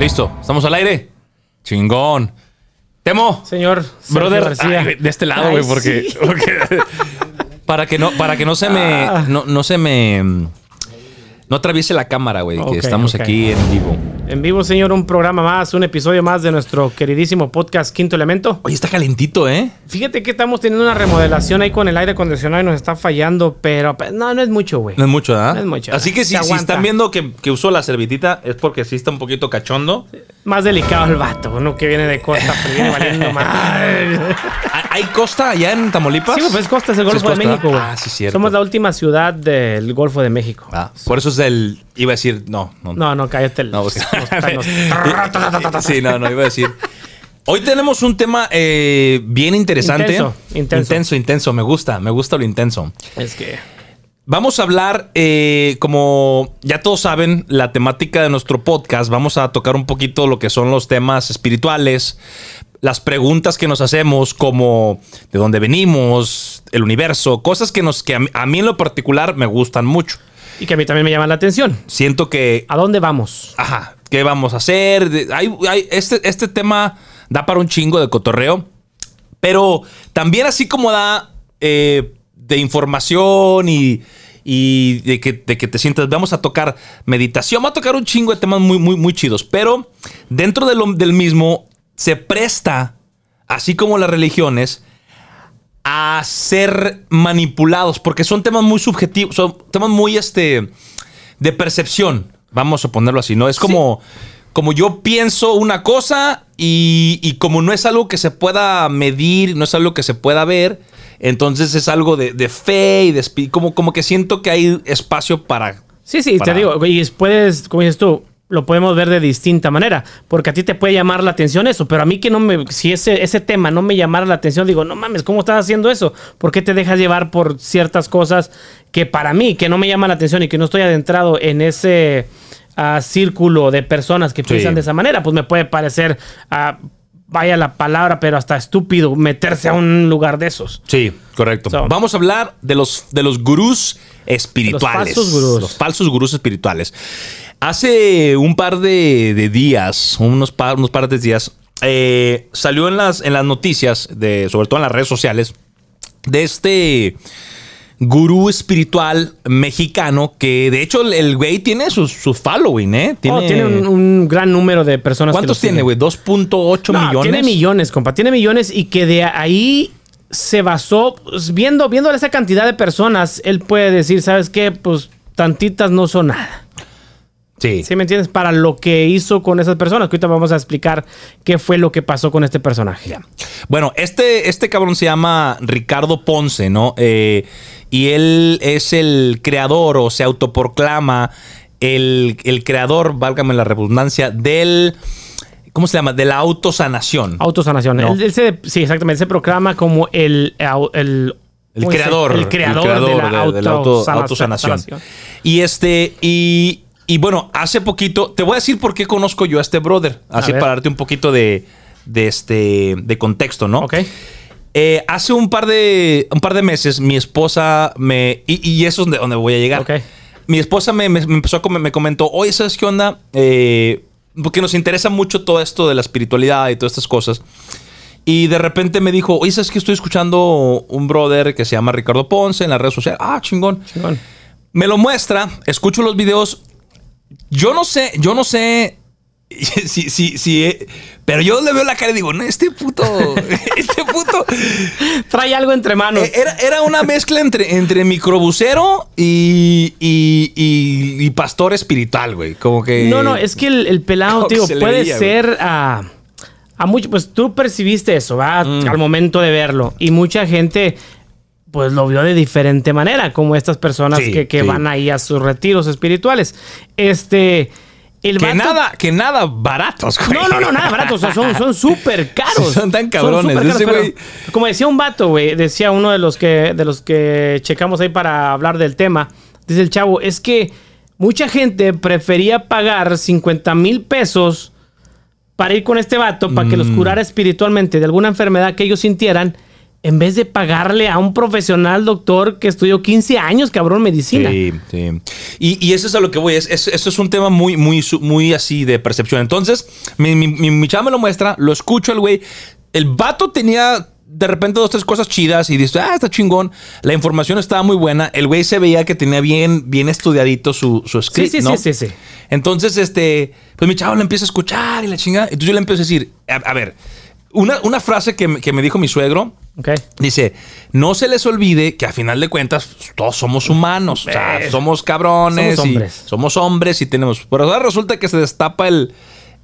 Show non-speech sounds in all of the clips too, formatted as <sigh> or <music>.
Listo, estamos al aire. Chingón. Temo. Señor Brother, ay, de este lado, güey, porque, porque- <laughs> para que no para que no se me Ah. no, no se me no atraviese la cámara, güey, que estamos aquí en vivo. En vivo, señor, un programa más, un episodio más de nuestro queridísimo podcast Quinto Elemento. Oye, está calentito, ¿eh? Fíjate que estamos teniendo una remodelación ahí con el aire acondicionado y nos está fallando, pero pues, no, no es mucho, güey. No es mucho, ¿ah? No es mucho. Así que si, están viendo que, que uso la servitita es porque sí está un poquito cachondo. Más delicado el vato, uno que viene de costa, pero viene valiendo <laughs> mal. ¿Hay- ¿Hay costa allá en Tamaulipas? Sí, pues es Costa, es el Sí, Golfo es de. México, güey. Ah, sí, cierto. Somos la última ciudad del Golfo de México. Ah, por eso es el iba a decir, no, no. No, no, cállate. El, No, <laughs> <laughs> sí, no, no iba a decir. Hoy tenemos un tema eh, bien interesante. Intenso, intenso. intenso, intenso. Me gusta, me gusta lo intenso. Es que... Vamos a hablar, eh, como ya todos saben, la temática de nuestro podcast. Vamos a tocar un poquito lo que son los temas espirituales, las preguntas que nos hacemos, como de dónde venimos, el universo, cosas que, nos, que a, mí, a mí en lo particular me gustan mucho. Y que a mí también me llama la atención. Siento que ¿A dónde vamos? Ajá, ¿qué vamos a hacer? Hay- hay- este, este tema da para un chingo de cotorreo, pero también así como da eh, de información y, y de, que, de que te sientas, vamos a tocar meditación, vamos a tocar un chingo de temas muy, muy, muy chidos, pero dentro de lo- del mismo se presta, así como las religiones, a ser manipulados, porque son temas muy subjetivos, son temas muy este de percepción, vamos a ponerlo así, ¿no? Es como, como yo pienso una cosa y, y como no es algo que se pueda medir, no es algo que se pueda ver, entonces es algo de, de fe y de como, como que siento que hay espacio para... Sí, sí, para- te digo, y puedes, como dices tú, lo podemos ver de distinta manera, porque a ti te puede llamar la atención eso, pero a mí que no me, si ese, ese tema no me llamara la atención, digo, no mames, ¿cómo estás haciendo eso? ¿Por qué te dejas llevar por ciertas cosas que para mí, que no me llaman la atención y que no estoy adentrado en ese ah, círculo de personas que piensan de esa manera? Pues me puede parecer, ah, vaya la palabra, pero hasta estúpido meterse a un lugar de esos. Sí, correcto. So- Vamos a hablar de los, de los gurús espirituales. Los falsos gurús. Los falsos gurús espirituales. Hace un par de, de días, unos par, unos par de días, eh, salió en las, en las noticias, de, sobre todo en las redes sociales, de este gurú espiritual mexicano que de hecho el- güey tiene su, su following, ¿eh? Oh, Tiene, un, un gran número de personas. ¿Cuántos tiene, güey? ¿2.8 No, millones? Tiene millones, compa. Tiene millones y que de ahí se basó, pues, viendo, viendo esa cantidad de personas, él puede decir, ¿sabes qué? Pues tantitas no son nada. Sí. ¿Sí me entiendes? Para lo que hizo con esas personas, que ahorita vamos a explicar qué fue lo que pasó con este personaje. Bueno, este, este cabrón se llama Ricardo Ponce, ¿no? Eh, y él es el creador o se autoproclama el, el creador, válgame la redundancia, del... ¿Cómo se llama? De la autosanación. Autosanación. No. Él, él se, sí, exactamente. Se proclama como el... el, creador. El creador, de la, de- de la auto- autosana- autosanación. sanación. Y este, y, y bueno, hace poquito, te voy a decir por qué conozco yo a este brother. Así para darte un poquito de, de este, de contexto, ¿no? Ok. Eh, hace un par de un par de meses mi esposa me y, y eso es donde, donde voy a llegar. Ok. Mi esposa me, me- me empezó a me comentó, oye, ¿sabes qué onda? Eh, porque nos interesa mucho todo esto de la espiritualidad y todas estas cosas. Y de repente me dijo, oye, ¿sabes qué? Estoy escuchando un brother que se llama Ricardo Ponce en las redes sociales. Ah, chingón. Chingón. Me lo muestra, escucho los videos. Yo no sé, yo no sé <laughs> si, si, si, eh, pero yo le veo la cara y digo, no, este puto, <laughs> este puto. Trae algo entre manos. Eh, Era, era una mezcla entre, entre microbusero y, y, y- y pastor espiritual, güey. Como que. No, no, es que el, el pelado, tío, se puede veía, ser a, a mucho. Pues tú percibiste eso, ¿va? Mm. Al momento de verlo. Y mucha gente, pues lo vio de diferente manera, como estas personas Sí, que, que sí. van ahí a sus retiros espirituales. Este. El Que vato- nada, que nada baratos, güey. No, no, no, nada barato. O sea, son son <laughs> súper caros. Son tan cabrones. súper caros, Ese pero güey- Como decía un vato, güey, decía uno de los que de los que checamos ahí para hablar del tema. Dice el chavo, es que mucha gente prefería pagar 50 mil pesos para ir con este vato, para que los Mm. curara espiritualmente de alguna enfermedad que ellos sintieran, en vez de pagarle a un profesional doctor que estudió 15 años, cabrón, medicina. Sí, sí. Y, y eso es a lo que voy. Es, es- esto es un tema muy, muy, muy así de percepción. Entonces, mi, mi, mi, chava me lo muestra, lo escucho el güey. El vato tenía de repente dos, tres cosas chidas y dice, ah, está chingón. La información estaba muy buena. El güey se veía que tenía bien, bien estudiadito su, su Sí, script, sí, ¿no? sí, sí, sí. Entonces, este, pues mi chavo le empieza a escuchar y la chingada. Entonces yo le empiezo a decir, a, a ver, una, una frase que, que me dijo mi suegro, Ok. Dice, no se les olvide que a final de cuentas todos somos humanos, o sea, somos cabrones, somos y hombres. somos hombres y tenemos... Pero ahora resulta que se destapa el,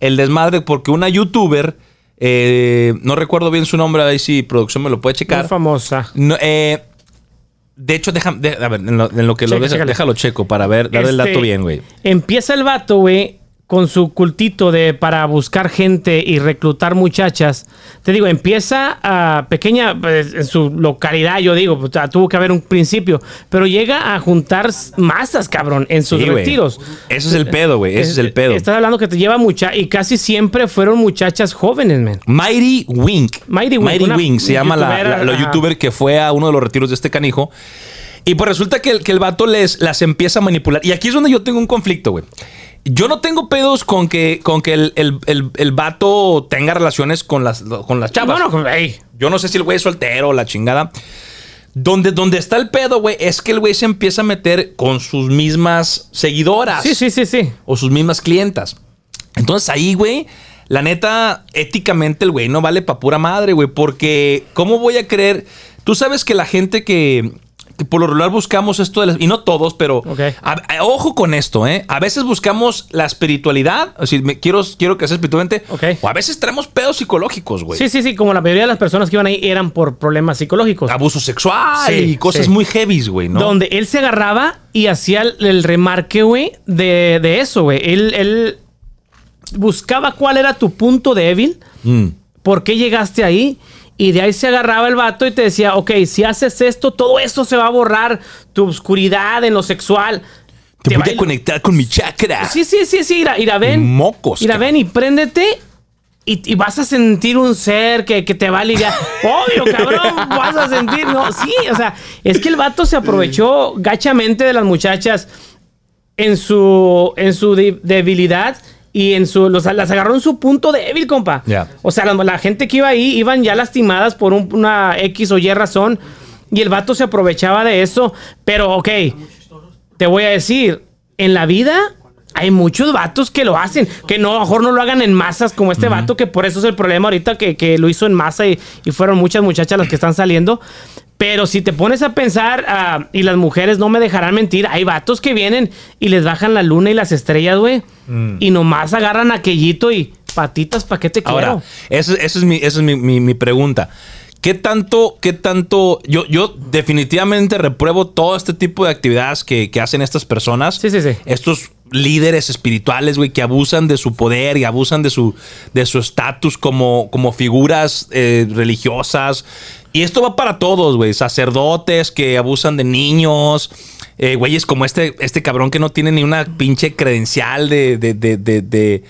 el desmadre porque una youtuber, eh, no recuerdo bien su nombre, ahí si producción me lo puede Muy checar. famosa. No, eh, de hecho, deja, de- a ver, en lo, en lo que lo ves, déjalo checo para ver, darle el Este, dato bien, güey. Empieza el vato, güey, con su cultito de para buscar gente y reclutar muchachas. Te digo, empieza a pequeña, pues, en su localidad, yo digo, pues, tuvo que haber un principio, pero llega a juntar masas, cabrón, en sus Sí, retiros. Ese es el pedo, güey, ese es el pedo. Estás hablando que te lleva mucha, y casi siempre fueron muchachas jóvenes, man. Mighty Wink. Mighty Wink, una Wink se llama la, youtuber que fue a uno de los retiros de este canijo. Y pues resulta que el, que el vato les, las empieza a manipular. Y aquí es donde yo tengo un conflicto, güey. Yo no tengo pedos con que, con que el, el, el- el vato tenga relaciones con las, con las chavas. Bueno, con- ey, Yo no sé si el güey es soltero o la chingada. Donde, donde está el pedo, güey, es que el güey se empieza a meter con sus mismas seguidoras sí, sí, sí, sí. o sus mismas clientas. Entonces ahí, güey, la neta, éticamente el güey no vale pa' pura madre, güey, porque ¿cómo voy a creer? Tú sabes que la gente que por lo regular buscamos esto de las, y no todos, pero Ok. a- a- ojo con esto, ¿eh? A veces buscamos la espiritualidad, o sea, me, quiero, quiero crecer espiritualmente, Ok. o a veces traemos pedos psicológicos, güey. Sí, sí, sí, como la mayoría de las personas que iban ahí eran por problemas psicológicos. Abuso sexual Sí, y cosas sí. muy heavies, güey, ¿no? Donde él se agarraba y hacía el, el remarque, güey, de, de eso, güey. Él, él buscaba cuál era tu punto débil, Mm. por qué llegaste ahí. Y de ahí se agarraba el vato y te decía, ok, si haces esto, todo esto se va a borrar. Tu oscuridad en lo sexual. Te, va voy a conectar con mi chakra. Sí, sí, sí, sí. Ira, ira, ven. Mocos, Ira, ven y préndete. Y, y vas a sentir un ser que, que te va a ligar. <laughs> Obvio, cabrón, vas a sentir. No, sí, o sea, es que el vato se aprovechó gachamente de las muchachas en su, en su de- debilidad y en su. Los, las agarró en su punto débil, compa. Ya. O sea, la, la gente que iba ahí iban ya lastimadas por un- una X o Y razón. Y el vato se aprovechaba de eso. Pero, ok, te voy a decir, en la vida hay muchos vatos que lo hacen, que no, a lo mejor no lo hagan en masas como este vato, que por eso es el problema ahorita que, que lo hizo en masa y, y fueron muchas muchachas las que están saliendo. Pero si te pones a pensar, ah, y las mujeres no me dejarán mentir, hay vatos que vienen y les bajan la luna y las estrellas, güey, y nomás agarran aquellito y patitas, ¿pa' qué te quiero? Ahora, esa esa es mi, es mi, mi- mi pregunta. ¿Qué tanto, qué tanto? Yo, yo definitivamente repruebo todo este tipo de actividades que, que hacen estas personas. Sí, sí, sí. Estos líderes espirituales, güey, que abusan de su poder y abusan de su de su estatus como, como figuras eh, religiosas. Y esto va para todos, güey. Sacerdotes que abusan de niños. eh, güeyes como este, este cabrón que no tiene ni una pinche credencial de, de, de, de, de,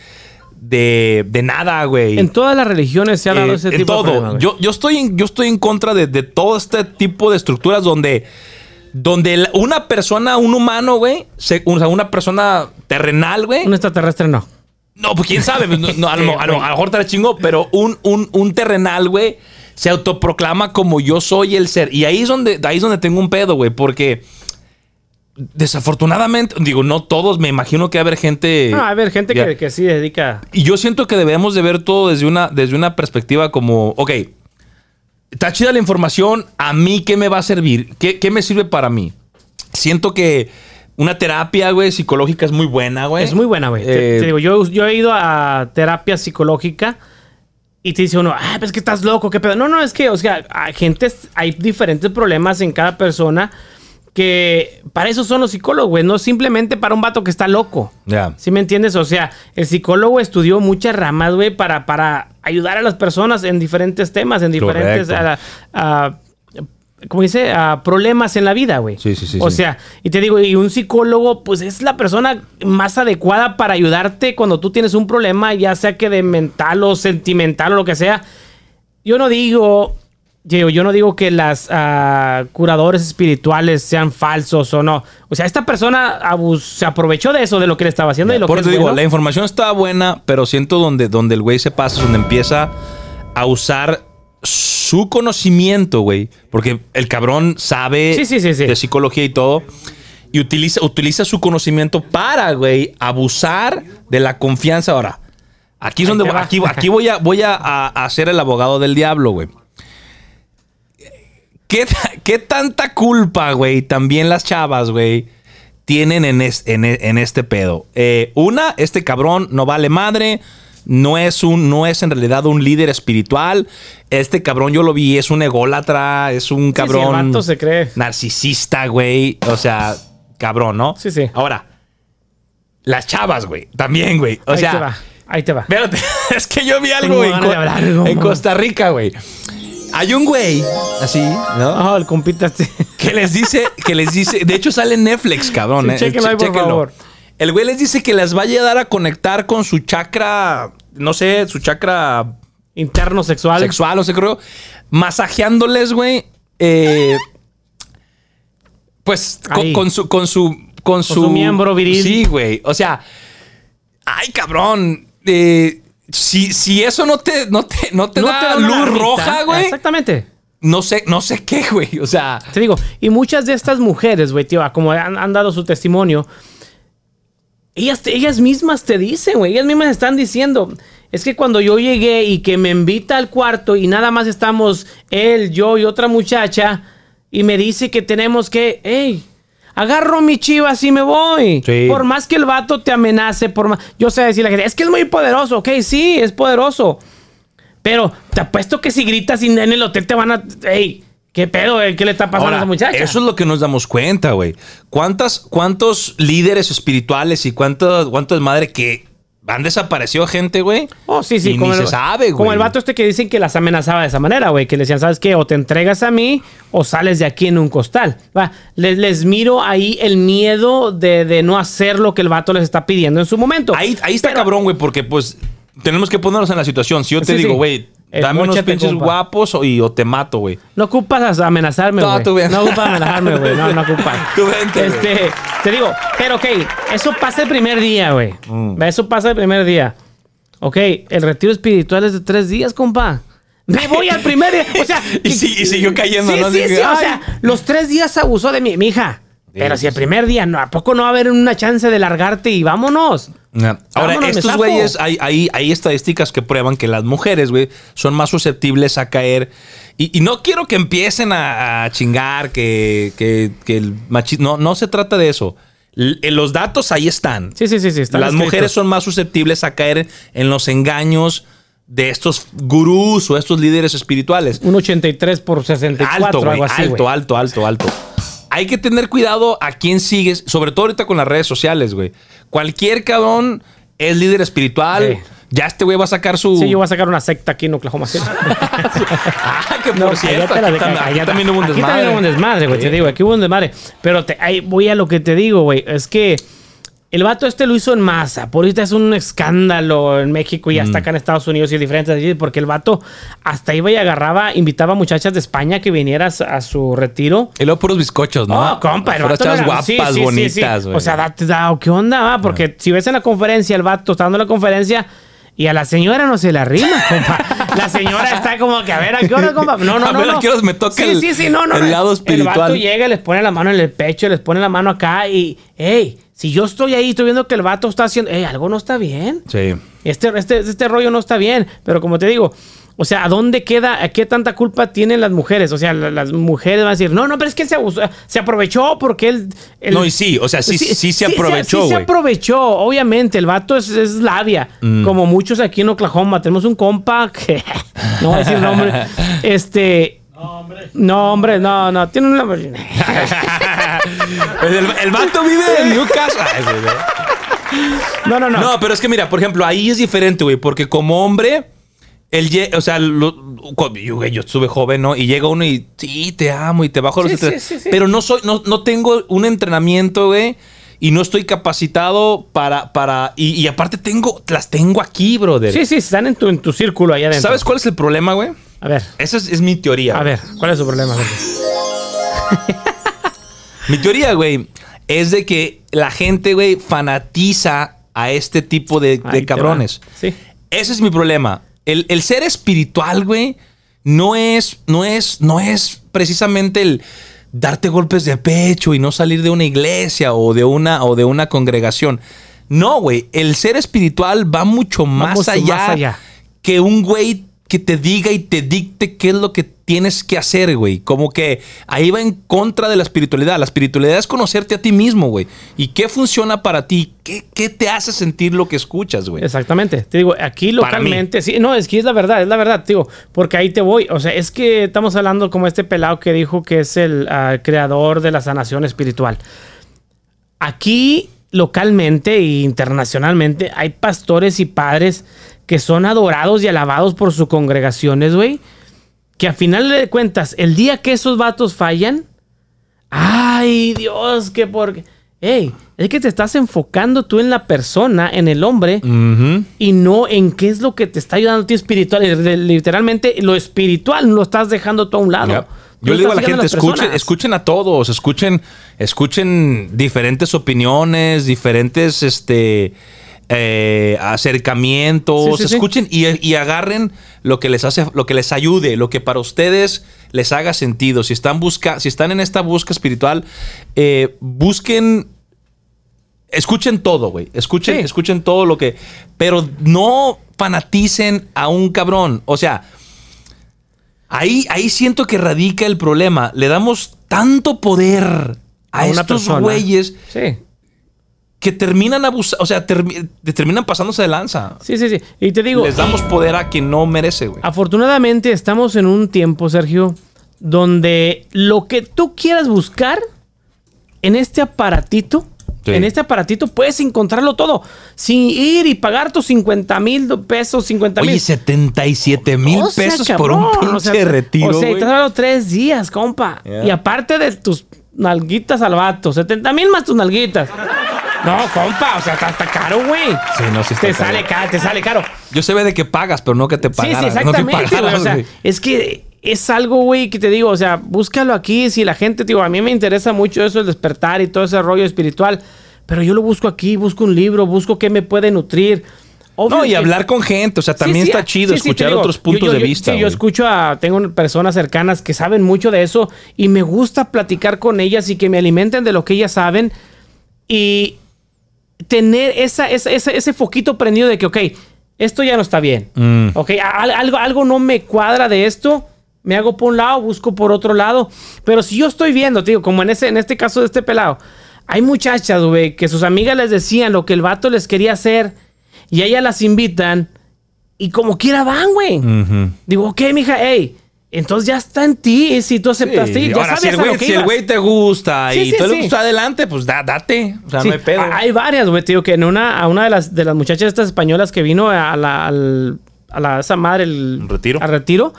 de- de nada, güey. En todas las religiones se ha dado Eh, ese en tipo de todo. problema, güey. yo, yo, estoy en, yo estoy en contra de, de todo este tipo de estructuras donde, donde una persona, un humano, güey, se- o sea, una persona terrenal, güey. Un extraterrestre no. No, pues quién sabe. No, no, a, lo, <laughs> a lo- a lo mejor te la chingo, pero un, un, un terrenal, güey, se autoproclama como yo soy el ser. Y ahí es donde, ahí es donde tengo un pedo, güey, porque desafortunadamente, digo, no todos, me imagino que va a haber gente. No, a ver, gente que, que sí dedica. Y yo siento que debemos de ver todo desde una, desde una perspectiva como, ok, está chida la información, ¿a mí qué me va a servir? ¿Qué, qué me sirve para mí? Siento que una terapia, güey, psicológica es muy buena, güey. Es muy buena, güey. Te- Eh, te digo, yo, yo he ido a terapia psicológica y te dice uno, ah, pues que estás loco, qué pedo. No, no, es que, o sea, hay gente, hay diferentes problemas en cada persona que para eso son los psicólogos, güey, no simplemente para un vato que está loco. Ya. ¿Sí me entiendes? O sea, el psicólogo estudió muchas ramas, güey, para, para ayudar a las personas en diferentes temas, en diferentes, Correcto. a- a- ¿cómo dice? A problemas en la vida, güey. Sí, sí, sí, O sí. sea, y te digo, y un psicólogo, pues es la persona más adecuada para ayudarte cuando tú tienes un problema, ya sea que de mental o sentimental o lo que sea. Yo no digo yo, yo no digo que las ah, curadores espirituales sean falsos o no. O sea, esta persona abus- se aprovechó de eso, de lo que le estaba haciendo y lo Por que eso es digo, bueno. la información está buena, pero siento donde, donde el güey se pasa, donde empieza a usar su conocimiento, güey. Porque el cabrón sabe Sí, sí, sí, sí. de psicología y todo. Y utiliza, utiliza su conocimiento para, güey, abusar de la confianza. Ahora, aquí es donde aquí, aquí voy, a, voy a, ser el abogado del diablo, güey. ¿Qué, qué tanta culpa, güey, también las chavas, güey, tienen en, es- en e- en este pedo? Eh, una, este cabrón no vale madre. No es, un, no es en realidad un líder espiritual. Este cabrón yo lo vi, es un ególatra, es un cabrón se cree. narcisista, güey. O sea, cabrón, ¿no? Sí, sí. Ahora, las chavas, güey, también, güey. O ahí sea, te va, ahí te va. Espérate, <laughs> es que yo vi algo Tengo en, en. Costa Rica, güey. Hay un güey, así, ¿no? Oh, el compita este. Que les dice, que les dice, de hecho sale en Netflix, cabrón. Sí, eh, chéquenlo por favor. El güey les dice que las va a ayudar a conectar con su chakra, no sé, su chakra Interno sexual. sexual, no sé, creo. Masajeándoles, güey. eh, pues con, su, con su, con su, su miembro viril. Sí, güey. O sea, ay, cabrón. eh, si, si eso no te, no te, no te No da te da una luz roja, güey. Exactamente. No sé, no sé qué, güey. O sea, Te digo, y muchas de estas mujeres, güey, tío, como han, han dado su testimonio, ellas, te- ellas mismas te dicen, güey, ellas mismas están diciendo, es que cuando yo llegué y que me invita al cuarto y nada más estamos él, yo y otra muchacha, y me dice que tenemos que, hey, agarro mi chivas y me voy. Sí. Por más que el vato te amenace, por más, yo sé decir a la gente, es que es muy poderoso, ok, sí, es poderoso. Pero te apuesto que si gritas en el hotel te van a. ¡Ey! ¿Qué pedo? eh? ¿Qué le está pasando ahora, a esa muchacha? eso es lo que nos damos cuenta, güey. ¿Cuántas, ¿Cuántos líderes espirituales y cuántos, cuántos madre que han desaparecido gente, güey? Oh, sí, sí. Y ni el, se sabe, güey. Como el vato este que dicen que las amenazaba de esa manera, güey. Que le decían, ¿sabes qué? O te entregas a mí o sales de aquí en un costal. Va, les, les miro ahí el miedo de, de no hacer lo que el vato les está pidiendo en su momento. Ahí, ahí está Pero- cabrón, güey, porque pues tenemos que ponernos en la situación. Si yo te Sí, digo, güey, dame unos pinches compa. guapos o, y, o te mato, güey. No ocupas amenazarme, No, güey. tú bien. No, ocupas amenazarme, güey. No, no ocupas. <laughs> Tú vente. Este, te digo, pero ok, eso pasa el primer día, güey. Mm. Eso pasa el primer día. Ok, el retiro espiritual es de tres días, compa. Me voy al primer día. O sea, <laughs> Y siguió cayendo, sí, ¿no? Sí, sí, o sea, los tres días abusó de mi hija. Pero si el primer día, no, ¿a poco no va a haber una chance de largarte y vámonos? Ahora, Vámonos, estos güeyes, hay, hay, hay estadísticas que prueban que las mujeres, güey, son más susceptibles a caer. Y, y no quiero que empiecen a, a chingar, que, que, que el machismo. No, no se trata de eso. L- eh, los datos ahí están. Sí, sí, sí, sí. están las escritos. mujeres son más susceptibles a caer en los engaños de estos gurús o estos líderes espirituales. Un 83 por 64, Alto, güey. algo así, Alto, alto, alto, alto. Hay que tener cuidado a quién sigues, sobre todo ahorita con las redes sociales, güey. Cualquier cabrón es líder espiritual. Sí. Ya este güey va a sacar su. Sí, yo voy a sacar una secta aquí en Oklahoma City. <laughs> Ah, que por No, cierto, la aquí, aquí también hubo un Aquí desmadre. también hubo un desmadre, güey. Sí. Te digo, aquí hubo un desmadre. Pero te- ahí voy a lo que te digo, güey. Es que el vato este lo hizo en masa. Por ahorita es un escándalo en México y Mm. hasta acá en Estados Unidos y diferentes. Porque el vato hasta iba y agarraba, invitaba a muchachas de España que vinieras a su retiro. Y luego puros bizcochos, ¿no? No, compa, el vato era- guapas, sí, sí, sí, sí. bonitas, güey. O sea, date, da, ¿qué onda, va? Porque si ves en la conferencia, el vato está dando la conferencia y a la señora no se la rima, <laughs> compa. La señora está como que, a ver, ¿a qué hora, compa? No, no, A no. ver, ¿a no. qué horas me toca sí, el- sí, sí, no, no. el lado El espiritual? vato llega, les pone la mano en el pecho, les pone la mano acá y, hey, si yo estoy ahí, estoy viendo que el vato está haciendo, hey, algo no está bien. Sí. Este, este, este rollo no está bien. Pero como te digo, o sea, ¿a dónde queda? ¿A qué tanta culpa tienen las mujeres? O sea, la- las mujeres van a decir, no, no, pero es que él se, abusó- se aprovechó porque él. él- No, y sí, o sea, sí, sí, se aprovechó, Sí, se aprovechó, obviamente. El vato es, es labia. Mm. Como muchos aquí en Oklahoma. Tenemos un compa que. <laughs> no voy a decir nombre. <laughs> Este. No, hombre, no, no. Tiene un nombre. <laughs> Pues el, el vato vive en Newcastle. Güey, güey. No, no, no. No, pero es que mira, por ejemplo, ahí es diferente, güey, porque como hombre, lle- o sea, lo- yo, güey, yo estuve joven, ¿no? Y llega uno y sí, te amo y te bajo los Sí, sí, sí. Pero no soy, no, no tengo un entrenamiento, güey. Y no estoy capacitado para, para, y, y aparte tengo, las tengo aquí, brother. Sí, sí, están en tu, en tu círculo allá adentro. ¿Sabes cuál es el problema, güey? A ver, Esa es, es mi teoría. a güey. ver, ¿cuál es su problema? Sergio? <laughs> Mi teoría, güey, es de que la gente, güey, fanatiza a este tipo de, cabrones. Sí. Ese es mi problema. El, el ser espiritual, güey, no es, no es, no es precisamente el darte golpes de pecho y no salir de una iglesia o de una, o de una congregación. No, güey. El ser espiritual va mucho más, mucho allá, más allá. que un güey que te diga y te dicte qué es lo que tienes que hacer, güey. Como que ahí va en contra de la espiritualidad. La espiritualidad es conocerte a ti mismo, güey. ¿Y qué funciona para ti? ¿Qué, qué te hace sentir lo que escuchas, güey? Exactamente. Te digo, aquí localmente, sí, no, es que es la verdad, es la verdad, digo, porque ahí te voy. O sea, es que estamos hablando como este pelado que dijo que es el ah, creador de la sanación espiritual. Aquí, localmente e internacionalmente, hay pastores y padres que son adorados y alabados por sus congregaciones, güey. Que a final de cuentas, el día que esos vatos fallan, ay Dios, que por... Ey, es que te estás enfocando tú en la persona, en el hombre, y no en qué es lo que te está ayudando a ti espiritual. Literalmente, lo espiritual lo estás dejando tú a un lado. Yo le digo a la gente, las escuchen, escuchen a todos, escuchen, escuchen diferentes opiniones, diferentes este, eh, acercamientos, Sí, sí, sí. escuchen y, y agarren lo que les hace, lo que les ayude, lo que para ustedes les haga sentido. Si están busca, si están en esta busca espiritual, eh, busquen escuchen todo, güey. Escuchen, Sí. escuchen todo lo que. Pero no fanaticen a un cabrón. O sea, ahí, ahí siento que radica el problema. Le damos tanto poder a, A estos güeyes Sí. Que terminan abusando. O sea, termi- terminan pasándose de lanza. Sí, sí, sí. Y te digo, Les damos poder a quien no merece, güey. afortunadamente estamos en un tiempo, Sergio, donde lo que tú quieras buscar en este aparatito, Sí. en este aparatito puedes encontrarlo todo, sin ir y pagar tus 50 mil pesos, 50 Oye, mil. 77 mil O sea, pesos por un pinche o sea, retiro. O sea, y te has dado tres días, compa. Y aparte de tus nalguitas al vato, 70 mil más tus nalguitas. No, compa, o sea, está, está caro, güey. Sí, no, sí está te caro. sale caro, te sale caro. Yo se ve de que pagas, pero no que te Sí, pagaran. sí, no que exactamente, güey. pagaras, O sea, güey. es que es algo, güey, que te digo, o sea, búscalo aquí. Si la gente, digo, a mí me interesa mucho eso, el despertar y todo ese rollo espiritual. Pero yo lo busco aquí, busco un libro, busco qué me puede nutrir. Obvio No, y que- hablar con gente. O sea, también Sí, sí, está ah, chido sí, sí, escuchar digo, otros puntos yo- de vista. Sí, yo escucho a. Tengo personas cercanas que saben mucho de eso y me gusta platicar con ellas y que me alimenten de lo que ellas saben y tener esa, esa- esa- ese foquito prendido de que, ok, esto ya no está bien. Mm. Ok, al- algo, algo no me cuadra de esto. Me hago por un lado, busco por otro lado. Pero si yo estoy viendo, tío, como en, ese, en este caso de este pelado, hay muchachas, güey, que sus amigas les decían lo que el vato les quería hacer y a ellas las invitan y como quiera van, güey. Digo, ok, mija, hey, entonces ya está en ti. Si tú aceptaste, Sí, ya Ahora, si el güey, que si el güey te gusta Sí, y sí, tú le gusta adelante, pues da- date. O sea, Sí, no hay pedo. a- Hay varias, güey, tío, que en una, a una de las, de las muchachas estas españolas que vino a la, al- a la esa madre, el ¿Un retiro? al retiro,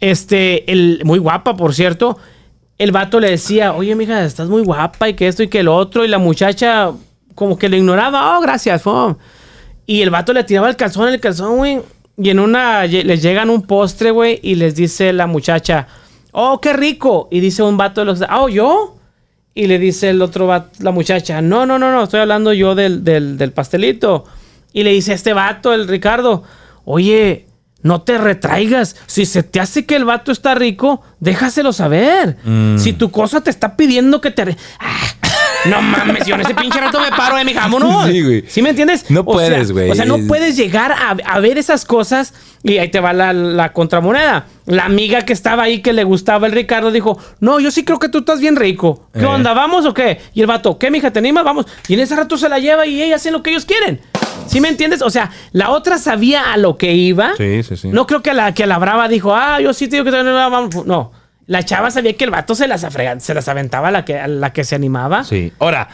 este, el, muy guapa, por cierto, el vato le decía, oye, mija, estás muy guapa y que esto y que lo otro, y la muchacha como que lo ignoraba, oh, gracias, fue. Y el vato le tiraba el calzón, el calzón, güey, y en una, les llegan un postre, güey, y les dice la muchacha, oh, qué rico, y dice un vato de los, oh, ¿yo? Y le dice el otro vato, la muchacha, no, no, no, no, estoy hablando yo del, del, del pastelito. Y le dice a este vato, el Ricardo, oye, no te retraigas. Si se te hace que el vato está rico, déjaselo saber. Si tu cosa te está pidiendo que te... Ah, no mames, yo en ese pinche rato me paro de mi vámonos. Sí, güey. ¿Sí me entiendes? No O puedes, güey. O sea, no puedes llegar a, a ver esas cosas y ahí te va la, la contramoneda. La amiga que estaba ahí que le gustaba el Ricardo dijo, no, yo sí creo que tú estás bien rico. ¿Qué Eh. onda? ¿Vamos o qué? Y el vato, ¿qué, mija? ¿Te animas? Vamos. Y en ese rato se la lleva y ella hacen lo que ellos quieren. ¿Sí me entiendes? O sea, la otra sabía a lo que iba. Sí, sí, sí. No creo que a la, que a la brava dijo, ah, yo sí te digo que también vamos. No. La chava sabía que el vato se las, afrega- se las aventaba a la que, a la que se animaba. Sí. Ahora,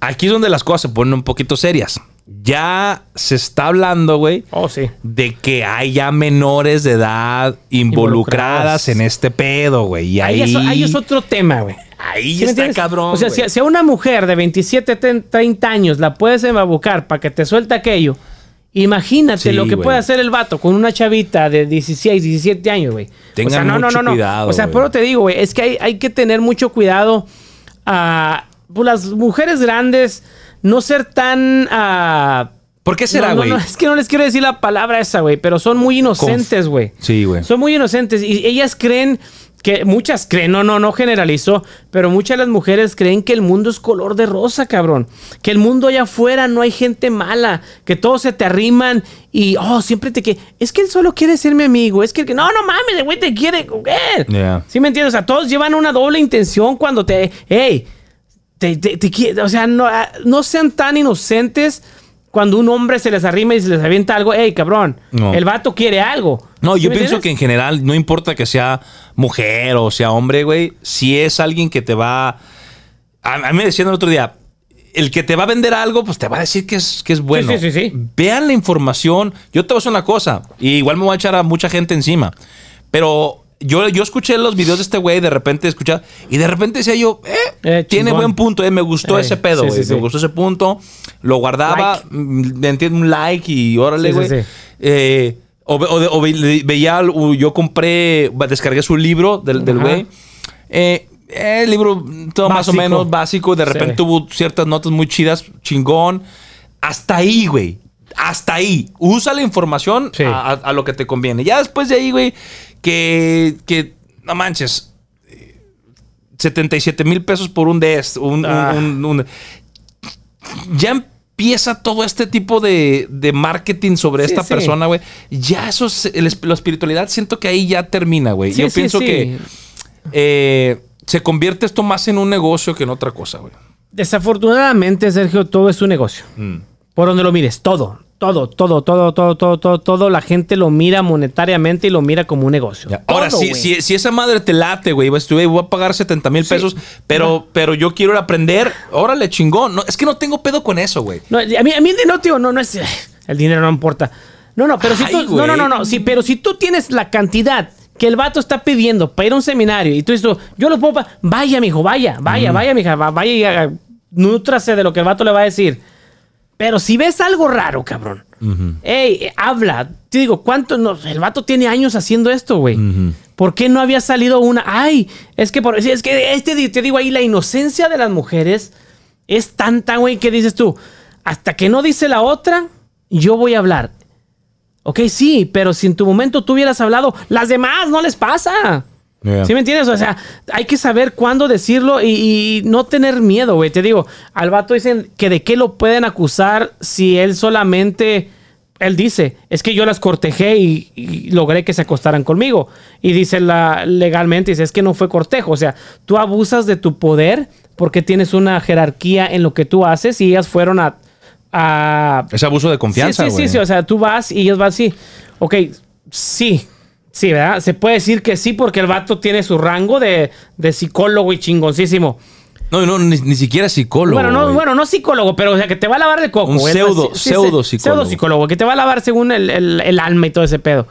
aquí es donde las cosas se ponen un poquito serias. Ya se está hablando, güey, Oh, sí. de que hay ya menores de edad involucradas Involucradas. en este pedo, güey. Y ahí, Ahí, es, ahí es otro tema, güey. ahí ¿Sí está cabrón. O sea, si, si a una mujer de 27, 30 años la puedes embabucar para que te suelte aquello Imagínate Sí, lo que güey. puede hacer el vato con una chavita de 16, 17 años, güey. O sea, no, no, mucho no, no. cuidado, o sea, güey. pero te digo, güey, es que hay, hay que tener mucho cuidado a pues, las mujeres grandes, no ser tan... ah, ¿Por qué será, no, no, güey? no, es que no les quiero decir la palabra esa, güey, pero son muy inocentes, güey. Sí, güey. Son muy inocentes y ellas creen que muchas creen, no, no, no generalizo, pero muchas de las mujeres creen que el mundo es color de rosa, cabrón. Que el mundo allá afuera no hay gente mala, que todos se te arriman y, oh, siempre te quiere. Es que él solo quiere ser mi amigo, es que, el que- no, no mames, el güey te quiere coger. Yeah. ¿Sí me entiendes? O sea, todos llevan una doble intención cuando te, hey, te, te- te quiere- o sea, no, ah, no sean tan inocentes cuando un hombre se les arrima y se les avienta algo, hey, cabrón, No. el vato quiere algo. No, ¿Sí yo pienso que en general, no importa que sea mujer o sea hombre, güey, si es alguien que te va... A, mí me decían el otro día, el que te va a vender algo, pues te va a decir que es, que es bueno. sí, sí, sí. Vean la información. Yo te voy a decir una cosa, y igual me voy a echar a mucha gente encima, pero... Yo, yo escuché los videos de este güey, de repente escuchaba, y de repente decía yo, eh, Eh, tiene buen punto, eh, me gustó Eh, ese pedo, güey. sí, sí. Me gustó ese punto, lo guardaba, Like. mm, me entiendo, un like y órale, güey. sí. Eh, o, o de- o ve- veía, yo compré, descargué su libro del güey. Eh, el libro todo más o menos básico. De repente hubo ciertas notas muy chidas, chingón. Hasta ahí, güey. Hasta ahí. Usa la información Sí. a- a lo que te conviene. Ya después de ahí, güey, que, que no manches. eh, 77 mil pesos por un. Un, un- Ah. un- un- ya empieza todo este tipo de, de marketing sobre Sí, esta sí. persona, güey. Ya eso, es- el la espiritualidad, siento que ahí ya termina, güey. Sí, Yo pienso que eh, se convierte esto más en un negocio que en otra cosa, güey. Desafortunadamente, Sergio, todo es un negocio. Mm. Por donde lo mires, todo, todo, todo, todo, todo, todo, todo, todo, la gente lo mira monetariamente y lo mira como un negocio. Ya. Ahora, Todo, si, güey. si, si esa madre te late, güey, güey, voy a pagar 70 mil pesos, pero, pero yo quiero ir a aprender, órale, chingón. No, es que no tengo pedo con eso, güey. No, a mí, a mí dinero, tío, no, no es. El dinero no importa. No, no, pero si Ay, tú. No, güey. no, no, no. Sí, pero si tú tienes la cantidad que el vato está pidiendo para ir a un seminario y tú dices, yo los puedo. Vaya, mijo, vaya, vaya, vaya, mija, va- vaya y haga- nútrase de lo que el vato le va a decir. Pero si ves algo raro, cabrón. Ey, eh, habla. Te digo, ¿cuánto? No, el vato tiene años haciendo esto, güey. ¿Por qué no había salido una? Ay, es que por, es que este, te digo ahí, la inocencia de las mujeres es tanta, güey, que dices tú, hasta que no dice la otra, yo voy a hablar. Ok, sí, pero si en tu momento tú hubieras hablado, las demás no les pasa. Yeah. ¿Sí me entiendes? O sea, hay que saber cuándo decirlo y, y no tener miedo, güey. Te digo, al vato dicen que de qué lo pueden acusar si él solamente... Él dice, es que yo las cortejé y, y logré que se acostaran conmigo. Y dice la, legalmente, dice, es que no fue cortejo. O sea, tú abusas de tu poder porque tienes una jerarquía en lo que tú haces y ellas fueron a... a Es abuso de confianza, Sí, sí, güey. sí, sí, o sea, tú vas y ellos van así. Ok, sí, sí, ¿verdad? Se puede decir que sí porque el vato tiene su rango de, de psicólogo y chingoncísimo. No, no, ni, ni siquiera psicólogo. bueno, no, bueno, no psicólogo, pero o sea, que te va a lavar el coco. Un pseudo- sí, pseudo sí, psicólogo. Pseudo psicólogo, que te va a lavar según el, el- el alma y todo ese pedo.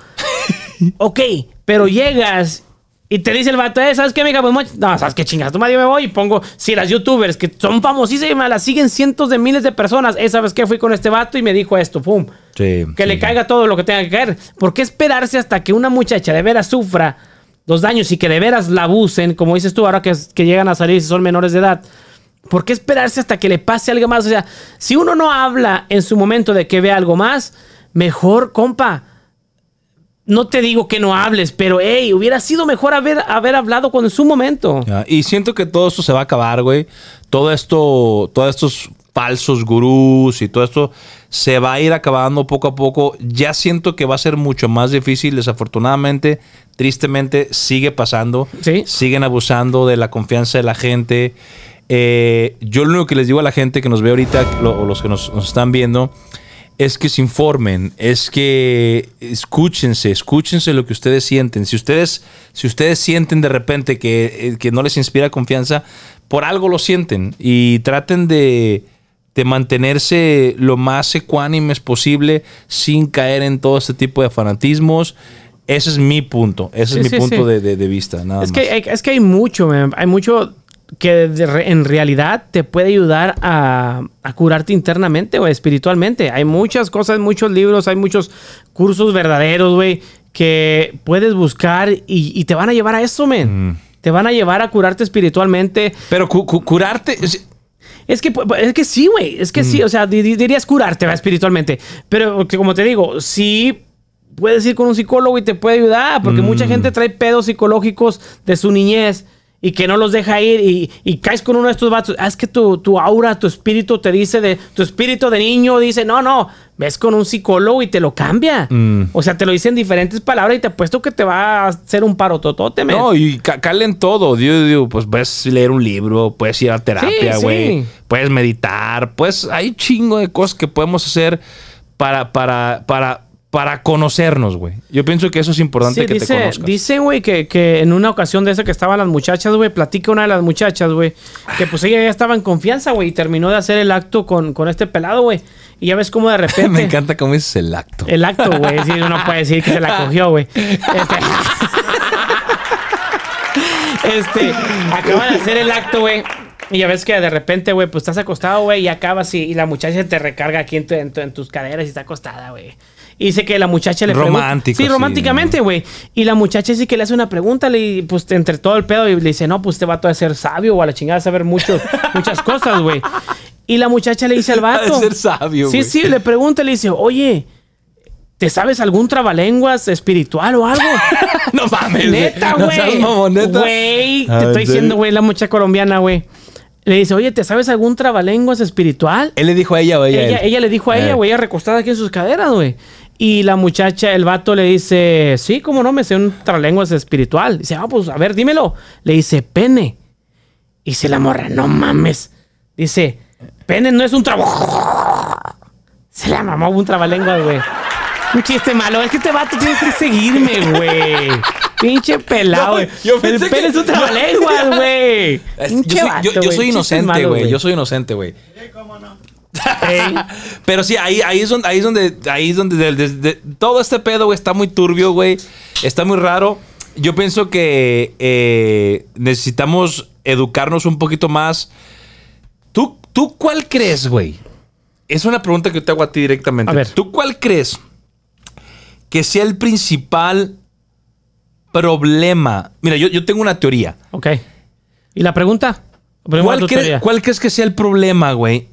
<laughs> ok, pero llegas y te dice el vato, eh, ¿sabes qué, amiga? Pues, no, ¿sabes qué chingas? Tú me voy y pongo, sí, las youtubers que son famosísimas, las siguen cientos de miles de personas. Eh, ¿sabes qué? Fui con este vato y me dijo esto, pum. Sí, Que sí. le caiga todo lo que tenga que caer. ¿Por qué esperarse hasta que una muchacha de veras sufra los daños y que de veras la abusen, como dices tú, ahora que, que llegan a salir si son menores de edad? ¿Por qué esperarse hasta que le pase algo más? O sea, si uno no habla en su momento de que ve algo más, mejor, compa. No te digo que no hables, pero hey, hubiera sido mejor haber, haber hablado con en su momento. Ya, Y siento que todo esto se va a acabar, güey. Todo esto, todos estos falsos gurús y todo esto se va a ir acabando poco a poco. Ya siento que va a ser mucho más difícil, desafortunadamente, tristemente, sigue pasando. Sí. Siguen abusando de la confianza de la gente. Eh, yo lo único que les digo a la gente que nos ve ahorita, o los que nos, nos están viendo, es que se informen, es que escúchense, escúchense lo que ustedes sienten. Si ustedes, si ustedes sienten de repente que, eh, que no les inspira confianza, por algo lo sienten y traten de, de mantenerse lo más ecuánimes posible sin caer en todo este tipo de fanatismos. Ese es mi punto, ese Sí, es mi sí, punto sí. de, de- de vista. Nada Es más. que, hay, es que hay mucho, man. hay mucho. Que re- en realidad te puede ayudar a, a curarte internamente o espiritualmente. Hay muchas cosas, muchos libros, hay muchos cursos verdaderos, güey, que puedes buscar y, y te van a llevar a eso, men. Te van a llevar a curarte espiritualmente. Pero cu- cu- curarte. es- que, es que sí, güey. Es que sí, o sea, di- di- dirías curarte espiritualmente. Pero que como te digo, sí puedes ir con un psicólogo y te puede ayudar, porque mucha gente trae pedos psicológicos de su niñez y que no los deja ir y, y caes con uno de estos vatos. Ah, es que tu, tu aura, tu espíritu te dice de, tu espíritu de niño dice, no, no, ves con un psicólogo y te lo cambia. O sea, te lo dice en diferentes palabras y te apuesto que te va a hacer un paro totote, men. No, y ca- calen todo. Yo digo, pues puedes leer un libro, puedes ir a terapia, Sí, güey. sí. Puedes meditar. Pues hay chingo de cosas que podemos hacer para, para, para, para conocernos, güey. Yo pienso que eso es importante Sí, que te conozcas. dice, güey, que, que en una ocasión de esa que estaban las muchachas, güey, platica una de las muchachas, güey, que pues ella ya estaba en confianza, güey, y terminó de hacer el acto con, con este pelado, güey. Y ya ves cómo de <laughs> repente... Me encanta cómo dices el acto. El acto, güey, sí, uno puede decir que se la cogió, güey. Este, <laughs> este, acaba de hacer el acto, güey. Y ya ves que de repente, güey, pues estás acostado, güey, y acabas y, y la muchacha te recarga aquí en, tu- en tu- en tus caderas y está acostada, güey. Y dice que la muchacha le pregunta- Romántico, Sí, románticamente, güey. Y la muchacha dice que le hace una pregunta, le, pues entre todo el pedo, y le dice, no, pues este vato de ser sabio o a la chingada saber muchos, <laughs> muchas cosas, güey. Y la muchacha le dice al vato. ser sabio, Sí, güey. sí, le pregunta, le dice, oye, ¿te sabes algún trabalenguas espiritual o algo? <laughs> no mames. Neta, No güey. neta. Güey, Ah, te estoy ¿en diciendo, güey, la muchacha colombiana, güey. Le dice, oye, ¿te sabes algún trabalenguas espiritual? Él le dijo a ella o ella. a Ella, él? ella le dijo a Eh. ella, güey, ella recostada aquí en sus caderas, güey. Y la muchacha, el vato le dice, sí, cómo no, me sé un trabalenguas espiritual. Dice, ah, pues a ver, dímelo. Le dice, pene. Y se la morra, no mames. Dice, pene no es un trabajo. <laughs> Se la mamó un trabalenguas, güey. Un chiste malo. Es que este vato tienes que seguirme, güey. Pinche pelado, No, güey. yo El pene que- es un trabalenguas, güey. Yo yo- yo soy inocente, güey. Yo soy inocente, güey. Pero sí, ahí, ahí es donde, ahí es donde, ahí es donde del- des- de- todo este pedo, güey, está muy turbio, güey. Está muy raro. Yo pienso que eh, necesitamos educarnos un poquito más. ¿Tú, ¿Tú cuál crees, güey? Es una pregunta que te hago a ti directamente. A ver. ¿Tú cuál crees que sea el principal problema? Mira, yo, yo tengo una teoría. Ok. ¿Y la pregunta? ¿Cuál, cre- teoría. cuál crees que sea el problema, güey?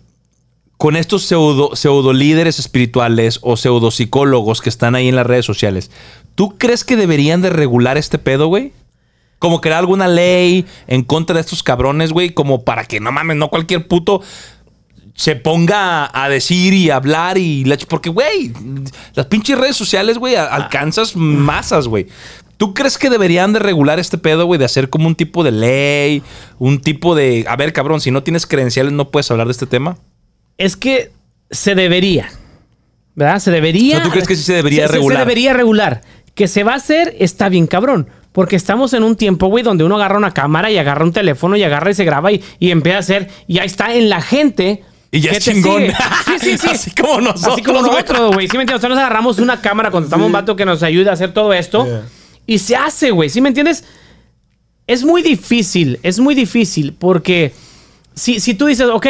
Con estos pseudo, pseudo líderes espirituales o pseudo psicólogos que están ahí en las redes sociales. ¿Tú crees que deberían de regular este pedo, güey? Como crear alguna ley en contra de estos cabrones, güey, como para que no mames, no cualquier puto se ponga a decir y hablar y la porque güey, las pinches redes sociales, güey, alcanzas masas, güey. ¿Tú crees que deberían de regular este pedo, güey, de hacer como un tipo de ley, un tipo de, a ver, cabrón, si no tienes credenciales no puedes hablar de este tema? Es que se debería. ¿Verdad? Se debería. O sea, ¿tú crees que sí se debería se- regular? Se debería regular. Que se va a hacer está bien cabrón. Porque estamos en un tiempo, güey, donde uno agarra una cámara y agarra un teléfono y agarra y se graba y, y empieza a hacer. Y ahí está en la gente. Y ya es chingón. sigue. <laughs> Sí, sí, sí. Así como nosotros, Así como nosotros, güey. ¿Sí me entiendes? Nosotros agarramos una cámara, contratamos un vato que nos ayude a hacer todo esto. Y se hace, güey. ¿Sí me entiendes? Es muy difícil, es muy difícil porque si, si tú dices, ok,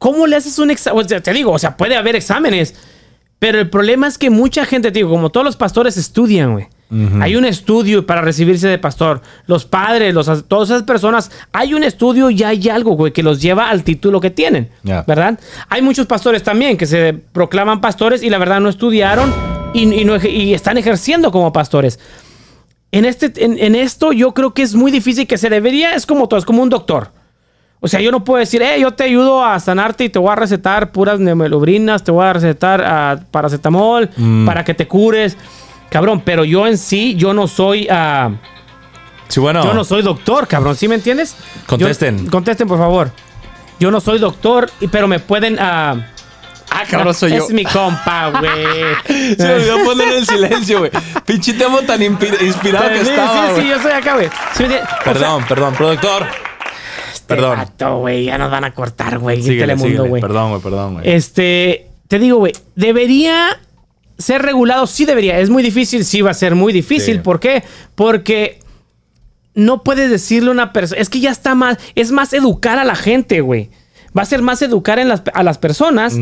¿cómo le haces un examen? te digo, o sea, puede haber exámenes, pero el problema es que mucha gente, te digo, como todos los pastores estudian, güey. Hay un estudio para recibirse de pastor. Los padres, los, todas esas personas, hay un estudio y hay algo, güey, que los lleva al título que tienen. Ya. ¿Verdad? Hay muchos pastores también que se proclaman pastores y la verdad no estudiaron y, y no y están ejerciendo como pastores. En, este, en, en esto yo creo que es muy difícil que se debería, es como todo, es como un doctor. O sea, yo no puedo decir, eh, yo te ayudo a sanarte y te voy a recetar puras nemelubrinas, te voy a recetar ah, paracetamol para que te cures. Cabrón, pero yo en sí, yo no soy... ah, Sí, bueno. yo no soy doctor, cabrón, ¿sí me entiendes? Contesten. Yo- contesten, por favor. Yo no soy doctor, pero me pueden... ah, Ah, cabrón, soy yo. Es mi compa, güey. <laughs> Se me olvidó ponerlo en silencio, güey. Pinche tan inspirado que sí, estaba, sí, sí, güey. yo soy acá, güey. Perdón, perdón, productor. Este perdón. vato, güey, ya nos van a cortar, güey, Telemundo, güey. Perdón, güey, perdón, güey. Este, te digo, güey, debería ser regulado, sí debería. Es muy difícil, sí va a ser muy difícil. Sí. ¿Por qué? Porque no puedes decirle a una persona. Es que ya está más. Es más educar a la gente, güey. Va a ser más educar en las- a las personas.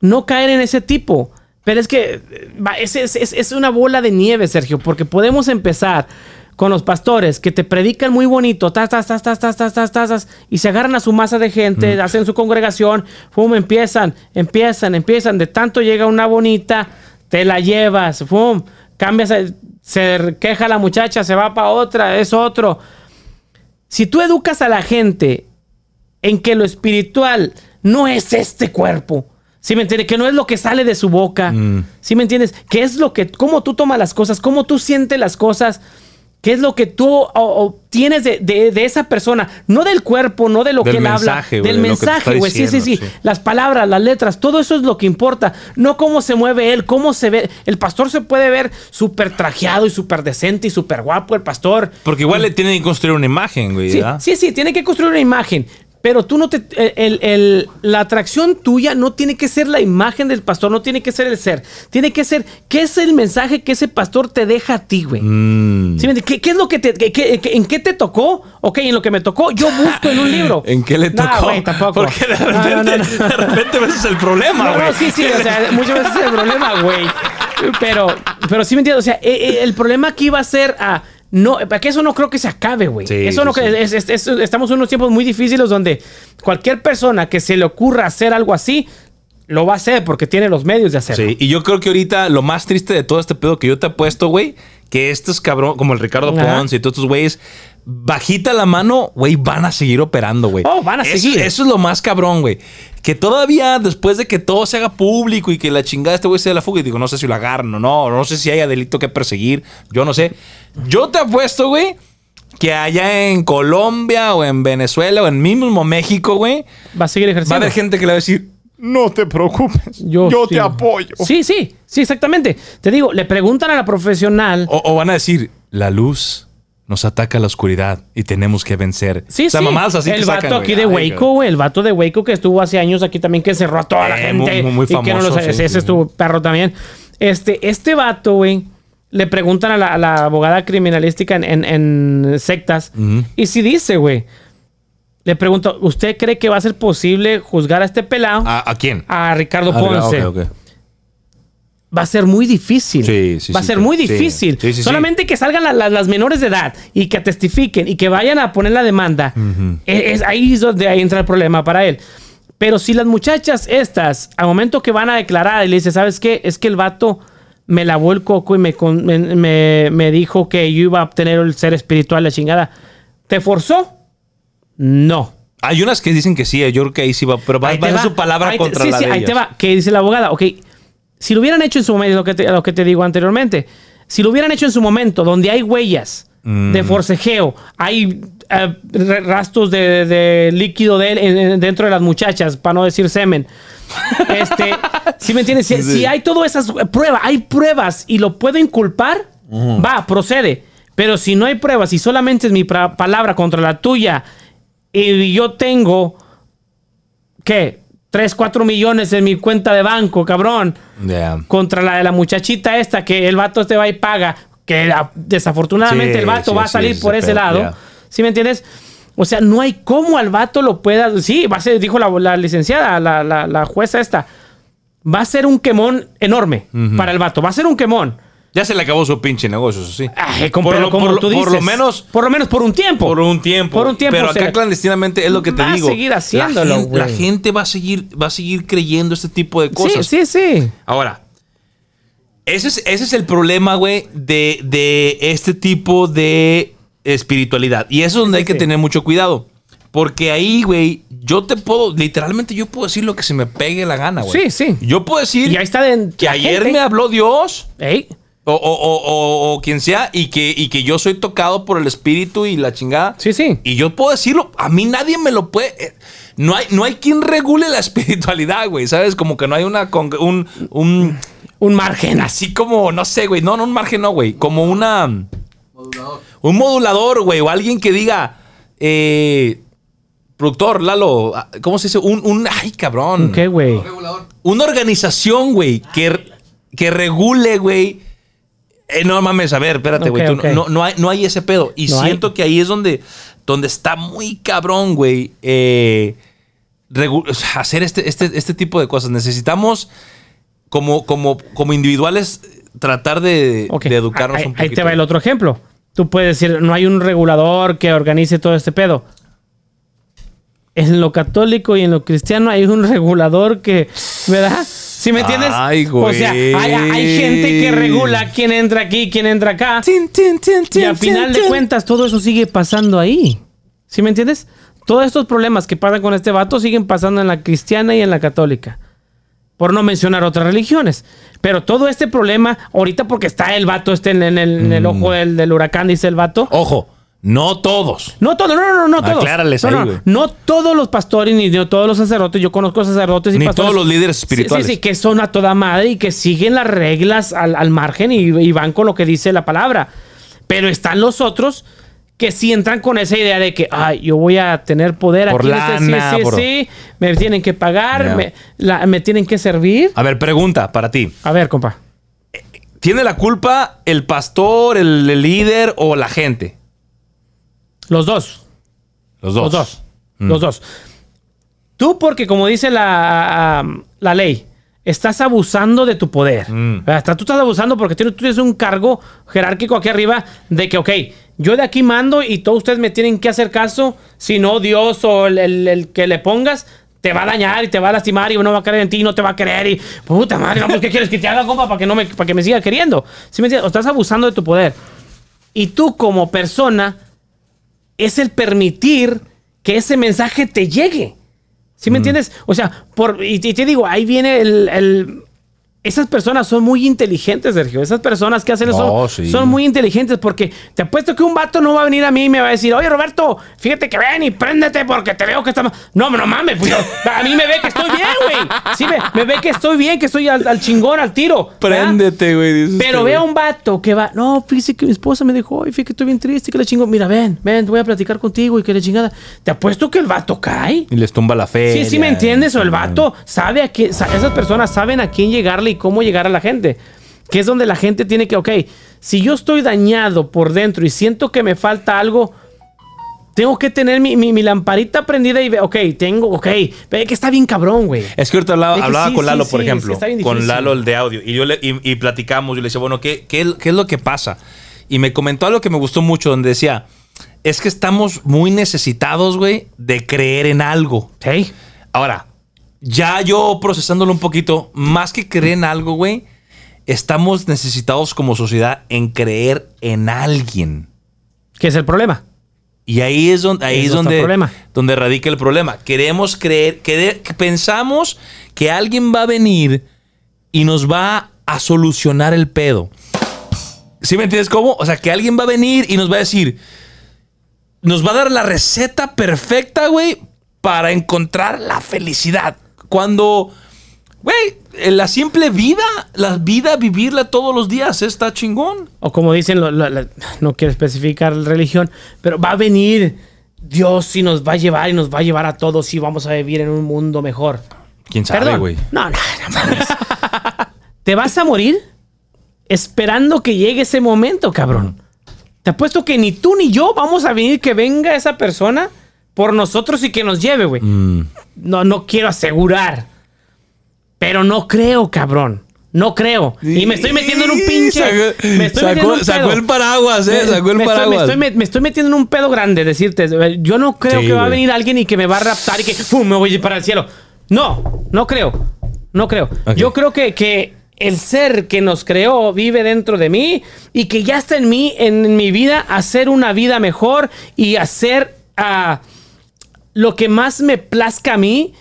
No caer en ese tipo. Pero es que va, es, es- es- es una bola de nieve, Sergio, porque podemos empezar con los pastores que te predican muy bonito, tas, tas, tas, tas, tas, tas, tas, tas, y se agarran a su masa de gente, hacen su congregación, fum, empiezan, empiezan, empiezan, de tanto llega una bonita, te la llevas, fum, cambias, el- se queja la muchacha, se va para otra, es otro. Si tú educas a la gente en que lo espiritual no es este cuerpo. ¿Sí me entiendes? Que no es lo que sale de su boca. ¿Sí me entiendes? Que es lo que, cómo tú tomas las cosas, cómo tú sientes las cosas. ¿Qué es lo que tú obtienes de, de- de esa persona? No del cuerpo, no de lo Del que él mensaje, habla. Del mensaje, güey. Sí, sí, sí, sí. Las palabras, las letras, todo eso es lo que importa. No cómo se mueve él, cómo se ve. El pastor se puede ver súper trajeado y súper decente y súper guapo, el pastor. Porque igual le tienen que construir una imagen, güey. Sí, sí, sí, tiene que construir una imagen. Pero tú no te. el- el- la atracción tuya no tiene que ser la imagen del pastor, no tiene que ser el ser. Tiene que ser. ¿Qué es el mensaje que ese pastor te deja a ti, güey? Mm. ¿Sí? ¿Qué, qué es lo que te. qué- qué- ¿En qué te tocó? Ok, en lo que me tocó, yo busco en un libro. <laughs> ¿En qué le No, tocó? güey, tampoco. Porque de repente, no, no, no. de repente ese es el problema, güey. no, sí, sí, o sea, muchas veces es el problema, güey. Pero, pero sí me entiendo, o sea, eh, eh, el problema aquí va a ser a. No, que eso no creo que se acabe, güey. Sí, eso no sí. que- es- es- es- estamos en unos tiempos muy difíciles donde cualquier persona que se le ocurra hacer algo así, lo va a hacer porque tiene los medios de hacerlo. Sí, y yo creo que ahorita lo más triste de todo este pedo que yo te he puesto, güey, que estos cabrón, como el Ricardo Ajá. Ponce y todos estos güeyes, bajita la mano, güey, van a seguir operando, güey. Oh, van a Eso- seguir. Eso es lo más cabrón, güey. Que todavía después de que todo se haga público y que la chingada este güey se dé la fuga, y digo, no sé si lo agarran o no, no sé si haya delito que perseguir, yo no sé. Yo te apuesto, güey, que allá en Colombia o en Venezuela o en mismo México, güey, Va a seguir va a ejerciendo. haber gente que le va a decir, no te preocupes, yo, sí. te apoyo. Sí, sí, sí, exactamente. Te digo, le preguntan a la profesional. O, o van a decir, la luz nos ataca la oscuridad y tenemos que vencer. Sí, o sea, sí. así el que vato sacan, aquí de Waco, güey. El vato de Waco que estuvo hace años aquí también, que cerró a toda la Eh, gente. muy- muy y que no famoso, los- sí, ese sí. estuvo perro también. Este, este vato, güey, le preguntan a la, a la abogada criminalística en, en- en sectas. Y si dice, güey, le pregunto, ¿usted cree que va a ser posible juzgar a este pelado? ¿A, a quién? A Ricardo Ah, Ponce. ok, ok. Va a ser muy difícil. Sí, sí, Va a ser sí. muy difícil. Sí, sí, sí. Solamente que salgan la- la- las menores de edad y que testifiquen y que vayan a poner la demanda. e- es, ahí es donde ahí entra el problema para él. Pero si las muchachas estas, al momento que van a declarar y le dice, ¿sabes qué? Es que el vato me lavó el coco y me, me, me- me dijo que yo iba a obtener el ser espiritual, la chingada. ¿Te forzó? No. Hay unas que dicen que sí, yo creo que ahí sí va, pero va, te a su palabra Ahí te- contra sí, la sí, de ahí te ellas. va. Que dice la abogada, ok, si lo hubieran hecho en su momento, lo que te, lo que te digo anteriormente, si lo hubieran hecho en su momento, donde hay huellas de Mm. forcejeo, hay eh, rastros de, de líquido de en- dentro de las muchachas, para no decir semen. Este, <laughs> ¿sí me entiendes? Si, Sí. si hay todas esas pruebas, hay pruebas y lo puedo inculpar, va, procede. Pero si no hay pruebas y solamente es mi palabra contra la tuya y yo tengo ¿qué? 3, 4 millones en mi cuenta de banco, cabrón. Ya. Contra la de la muchachita esta que el vato este va y paga. Que la- desafortunadamente Sí, el vato sí, va a salir por ese pedo, lado. ¿Sí me entiendes? O sea, no hay cómo al vato lo pueda. Sí, va a ser, dijo la, la licenciada, la, la- la jueza esta. Va a ser un quemón enorme para el vato. Va a ser un quemón. Ya se le acabó su pinche negocio, eso sí. Ay, por, lo, como por lo- tú por lo dices, menos Por lo menos por un tiempo. por un tiempo. Por un tiempo Pero acá clandestinamente es lo que te Va a digo. seguir La haciéndolo, gente- La gente, va a seguir va a seguir creyendo este tipo de sí, cosas. sí, sí. Ahora, ese es, ese es el problema, güey, de, de este tipo de espiritualidad. Y eso es donde hay que sí. tener mucho cuidado. Porque ahí, güey, yo te puedo, literalmente yo puedo decir lo que se me pegue la gana, güey. Sí, sí. Yo puedo decir Y ahí está de, que la ayer gente. me habló Dios Ey, o, o- o- o- o quien sea y que, y que yo soy tocado por el espíritu y la chingada. Sí, sí. Y yo puedo decirlo, a mí nadie me lo puede... eh, No hay, no hay quien regule la <laughs> espiritualidad, güey, ¿sabes? Como que no hay una... con- Un, un, Un margen. así como, no sé, güey, no, no un margen, no, güey, como una... Un modulador, güey, o alguien que diga, eh, productor, Lalo, ah, ¿cómo se dice? Un, un, ay, cabrón. ¿Qué, güey? Una organización, güey, que, que regule, güey, Eh, no mames, a ver, espérate, güey. No, no, hay, no hay ese pedo. Y No hay. siento que ahí es donde, donde está muy cabrón, güey. eh, hacer este, este, este tipo de cosas. Necesitamos, como, como, como individuales, tratar de, educarnos ahí, un ahí poquito. te va el otro ejemplo. Tú puedes decir, no hay un regulador que organice todo este pedo. En lo católico y en lo cristiano hay un <laughs> regulador que, ¿verdad? ¿Sí me entiendes? Ay, O sea, hay, hay gente que regula quién entra aquí, quién entra acá. Tin, tin, tin, Y al final de cuentas, todo eso sigue pasando ahí. ¿Sí me entiendes? Todos estos problemas que pasan con este vato siguen pasando en la cristiana y en la católica. Por no mencionar otras religiones. Pero todo este problema, ahorita porque está el vato este en, en el, Mm. ojo del, del huracán, dice el vato. Ojo, no todos. No todo, no, no, no, no todos. Aclárales no, ahí, no, todos los pastores ni no todos los sacerdotes. Yo conozco sacerdotes y Ni pastores. todos los líderes espirituales. Sí, sí, que son a toda madre y que siguen las reglas al, al margen y, y van con lo que dice la palabra. Pero están los otros que sí entran con esa idea de que, ay, yo voy a tener poder Por aquí. lana, sí, sí, por- sí, me tienen que pagar, me, la- me tienen que servir. A ver, pregunta para ti. A ver, compa. ¿Tiene la culpa el pastor, el, el líder o la gente? Los dos. Los dos. Los dos. Mm. Los dos. Tú, porque como dice la, la ley, estás abusando de tu poder. Mm. Hasta tú estás abusando porque tienes, tú tienes un cargo jerárquico aquí arriba de que, ok, yo de aquí mando y todos ustedes me tienen que hacer caso. Si no, Dios o el, el- el que le pongas te va a dañar y te va a lastimar y no va a creer en ti, no te va a querer y puta madre, pues, ¿qué quieres que te haga, compa, para que, no me, para que me siga queriendo? ¿Sí me entiendes? O estás abusando de tu poder. Y tú como persona es el permitir que ese mensaje te llegue. ¿Sí Mm. me entiendes? O sea, por, y, te- y te digo, ahí viene el, el- Esas personas son muy inteligentes, Sergio. Esas personas que hacen eso No, sí. son muy inteligentes porque te apuesto que un vato no va a venir a mí y me va a decir, oye Roberto, fíjate que ven y préndete porque te veo que está... ma-". No, no mames, pues yo- a mí me ve que estoy bien, güey. Sí, me, me ve que estoy bien, que estoy al, al chingón, al tiro. Préndete, güey. dice Pero este ve a un vato que va, no, fíjese que mi esposa me dijo, oye, fíjate que estoy bien triste, que le chingo. Mira, ven, ven, voy a platicar contigo y que le chingada. Te apuesto que el vato cae. Y les tumba la fe. Sí, sí, me entiendes. O el vato sabe a quién, sa- esas personas saben a quién llegarle y cómo llegar a la gente. Que es donde la gente tiene que, ok, si yo estoy dañado por dentro y siento que me falta algo, tengo que tener mi, mi- mi lamparita prendida y ve, ok, tengo, ok, ve que está bien cabrón, güey. Es que ahorita hablaba, que hablaba sí, con sí, Lalo, sí, por que ejemplo. con. Lalo, el de audio. Y, yo le, y, y platicamos. Yo le decía, bueno, ¿qué, qué, qué es lo que pasa? Y me comentó algo que me gustó mucho, donde decía, es que estamos muy necesitados, güey, de creer en algo. Sí. Ahora, ya yo procesándolo un poquito, más que creer en algo, güey, estamos necesitados como sociedad en creer en alguien. ¿Qué es el problema? Y ahí es donde, ahí es está donde, problema. donde radica el problema. Queremos creer, que pensamos que alguien va a venir y nos va a solucionar el pedo. ¿Sí me entiendes cómo? O sea, que alguien va a venir y nos va a decir, nos va a dar la receta perfecta, güey, para encontrar la felicidad. Cuando, güey, la simple vida, la vida, vivirla todos los días, está chingón. O como dicen, lo- lo- la- no quiero especificar religión, pero va a venir Dios y nos va a llevar y nos va a llevar a todos y vamos a vivir en un mundo mejor. ¿Quién sabe, güey? No, no, no mames. Te vas a morir esperando que llegue ese momento, cabrón. Te apuesto que ni tú ni yo vamos a venir que venga esa persona por nosotros y que nos lleve, güey. Mm. No, no quiero asegurar. Pero no creo, cabrón. No creo. Y me estoy metiendo en un pinche. Sacó, me estoy sacó- metiendo en un sacó el paraguas, eh. Me- Sacó el me estoy- paraguas. me, estoy, me- estoy metiendo en un pedo grande, decirte. Yo no creo Sí, que va a venir alguien y que me va a raptar y que ¡fum! me voy a ir para el cielo. No, no creo. No creo. Yo creo que, que el ser que nos creó vive dentro de mí y que ya está en mí, en mi vida, hacer una vida mejor y hacer ah, lo que más me plazca a mí,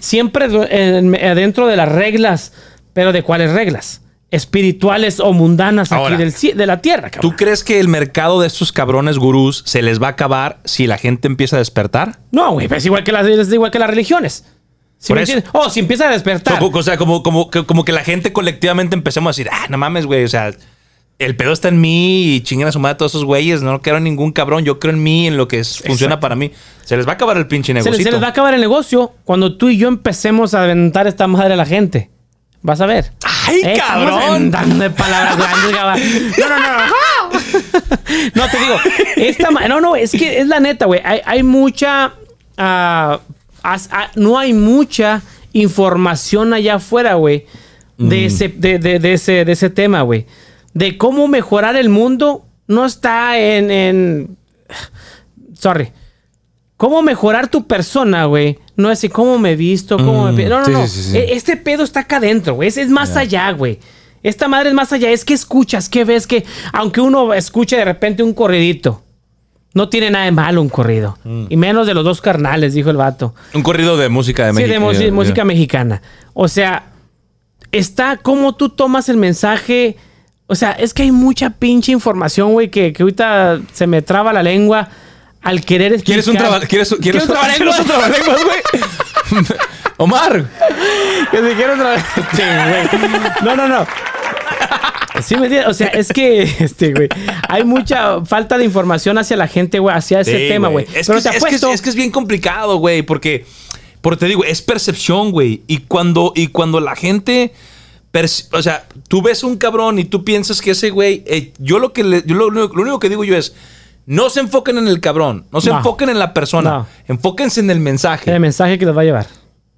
siempre en- en- dentro de las reglas. Pero ¿de cuáles reglas? Espirituales o mundanas Ahora, aquí del de la tierra, cabrón. ¿Tú crees que el mercado de estos cabrones gurús se les va a acabar si la gente empieza a despertar? No, güey, pues es igual que las, es igual que las religiones. ¿Sí Por me eso. entiendes? Oh, si empieza a despertar. O, sea, como, como, como que la gente colectivamente empecemos a decir, ah, no mames, güey, o sea, el pedo está en mí y chinguen a su madre todos esos güeyes, no creo en ningún cabrón, yo creo en mí, en lo que es- funciona para mí. Se les va a acabar el pinche se, negocio. se les va a acabar el negocio cuando tú y yo empecemos a aventar esta madre a la gente. Vas a ver. ¡Ay, Eh, cabrón! Dando palabras grandes. <laughs> No, no, no. <laughs> No, te digo. Esta, no, no, es que es la neta, güey. Hay, hay mucha. ah, as- ah, no hay mucha información allá afuera, güey. Mm. De, ese, de, de- de ese, de ese tema, güey. De cómo mejorar el mundo no está en. en sorry. Cómo mejorar tu persona, güey. No es así, cómo me he visto, cómo me... pi- No, no, Mm, sí, no. sí, sí, sí. E- Este pedo está acá adentro, güey. Es, es más allá, güey. Esta madre es más allá. Es que escuchas, que ves que... Aunque uno escuche de repente un corridito. No tiene nada de malo un corrido. Mm. Y menos de los dos carnales, dijo el vato. Un corrido de música de Sí, México. de Ya, ya. música mexicana. O sea, está cómo tú tomas el mensaje. O sea, es que hay mucha pinche información, güey, que, que ahorita se me traba la lengua al querer explicar. ¿Quieres un traba- ¿Quieres, quieres, ¿Quieres un trabalenguas? <laughs> ¿Quieres un trabalenguas, güey? <laughs> Omar. Que si quiero <laughs> güey. No, no, no. Sí, me entiendes? O sea, es que, este, güey, hay mucha falta de información hacia la gente, güey, hacia ese Sí, tema, güey. Es, Pero que, te es, que es- que es bien complicado, güey, porque, porque te digo, es percepción, güey. Y cuando, y cuando la gente, o sea, tú ves un cabrón y tú piensas que ese güey, eh, yo lo que le- yo lo, lo único que digo yo es, no se enfoquen en el cabrón, no se No. enfoquen en la persona, No. enfóquense en el mensaje. el mensaje que les va a llevar.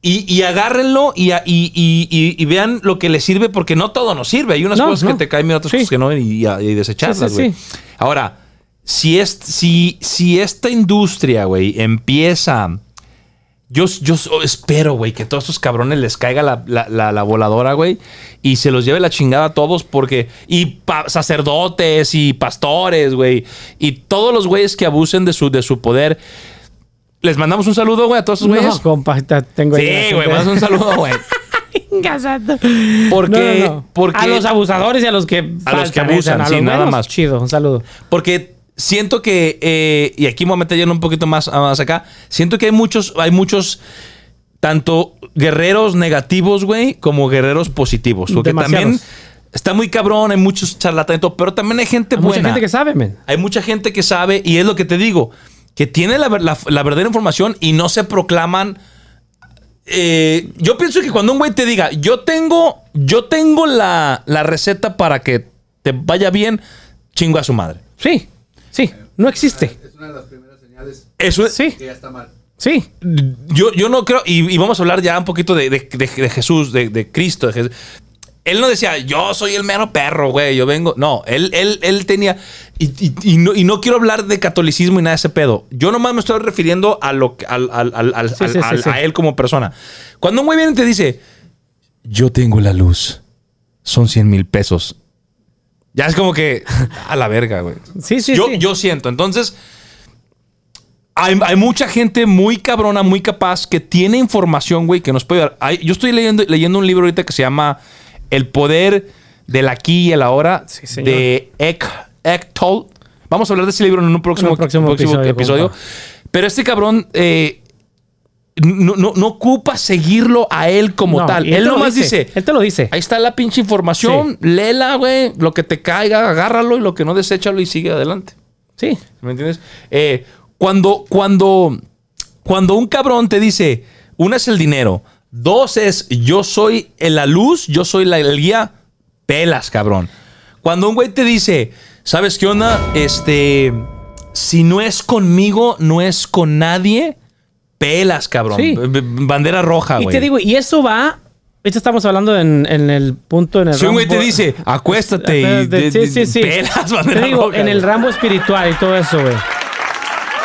Y, y agárrenlo y, y, y- y- y vean lo que les sirve, porque no todo nos sirve. Hay unas No, cosas que te caen bien, otras Sí. cosas que no, y, y- y desecharlas, sí, güey. sí. Ahora, si, es, si, si esta industria, güey, empieza. Yo, yo so- espero, güey, que a todos estos cabrones les caiga la, la- la- la voladora, güey, y se los lleve la chingada a todos, porque. Y sacerdotes y pastores, güey, y todos los güeyes que abusen de su, de su poder. Les mandamos un saludo, güey, a todos esos güeyes. No, compa, te- tengo Sí, güey, mandas un saludo, güey. <laughs> Porque- No, no, no. porque- a los abusadores y a los que A los que faltan, abusan, a sí, nada más. Chido, un saludo. Porque siento que, eh, y aquí me voy a meter ya un poquito más, más acá, siento que hay muchos, hay muchos, tanto guerreros negativos, güey, como guerreros positivos. Porque Demasiados. también está muy cabrón, hay muchos charlatanes, pero también hay gente Hay buena. mucha gente que sabe, men. Hay mucha gente que sabe, y es lo que te digo, que tiene la, ver- la- la verdadera información y no se proclaman. eh, yo pienso que cuando un güey te diga, yo tengo, yo tengo la, la receta para que te vaya bien, chingo a su madre. Sí, sí, no existe. Es una de las primeras señales Eso es. Sí, que ya está mal. sí. Yo, yo no creo, y, y vamos a hablar ya un poquito de, de- de- de Jesús, de, de Cristo. de Jesús. Él no decía, yo soy el mero perro, güey, yo vengo. No, él, él, él tenía. Y, y- y no, y no quiero hablar de catolicismo y nada de ese pedo. Yo nomás me estoy refiriendo a, lo, que- al, al- al- al- Sí, sí, al- sí, al- sí. a él como persona. Cuando un güey viene y te dice, yo tengo la luz, son 100 mil pesos. Ya es como que, a la verga, güey. Sí, sí, yo, sí. yo siento. Entonces, hay, hay mucha gente muy cabrona, muy capaz, que tiene información, güey, que nos puede dar. Hay- yo estoy leyendo, leyendo un libro ahorita que se llama El poder del aquí y el ahora Sí, de Eck, Eck. Vamos a hablar de ese libro en un próximo, En próximo próximo episodio. Pero este cabrón eh, no, no- no ocupa seguirlo a él como No, tal. Él lo nomás dice, Él te lo dice. Ahí está la pinche información, léela, güey. Lo que te caiga, agárralo y lo que no, deséchalo y sigue adelante. Sí. ¿Me entiendes? Eh, cuando, cuando, cuando un cabrón te dice, una es el dinero, dos es yo soy la luz, yo soy la, el guía, pelas, cabrón. Cuando un güey te dice, ¿sabes qué onda? Este, si no es conmigo, no es con nadie, pelas, cabrón. Sí. Bandera roja, Y güey. te digo, y eso va. Esto estamos hablando en, en el punto en el Si un güey te dice, acuéstate y de- sí, sí, sí. pelas, Te bandera digo, roja, en el ramo espiritual y todo eso, güey.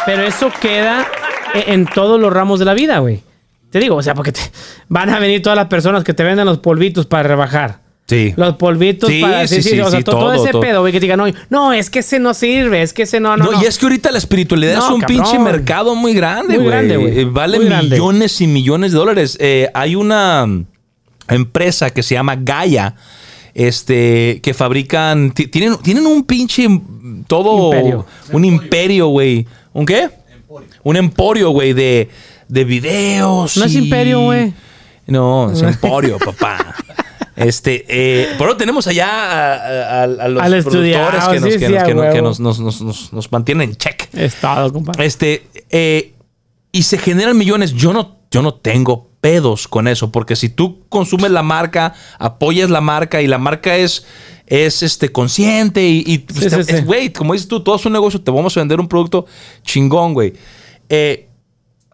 Pero eso queda e- en todos los ramos de la vida, güey. Te digo, o sea, porque te- van a venir todas las personas que te venden los polvitos para rebajar. Sí. Los polvitos Sí, para. sí, sí, o sea, todo, todo, ese todo. pedo, güey, que te digan, no, no, es que ese no sirve, es que ese no, no. No, no. y es que ahorita la espiritualidad No, es un cabrón. pinche mercado muy grande, Muy güey. grande, güey. Eh, Vale Muy grande. millones y millones de dólares. Eh, hay una mm, empresa que se llama Gaia, este, que fabrican, ti- tienen, tienen un pinche mm, todo, Imperio. un imperio, güey. ¿Un qué? Un emporio, güey, de, de videos. No es imperio, güey. No, es emporio, <laughs> papá. Este, eh, pero tenemos allá a, a- a- a los Al productores que, nos, sí, que sí, nos- a que nos- que huevo. nos- nos- nos- nos- nos mantienen en check. Es todo, compadre. Este, eh, y se generan millones. Yo no, yo no tengo pedos con eso, porque si tú consumes la marca, apoyas la marca y la marca es, es este, consciente y, y, pues, sí. es, güey, como dices tú, todo es un negocio, te vamos a vender un producto chingón, güey. Eh,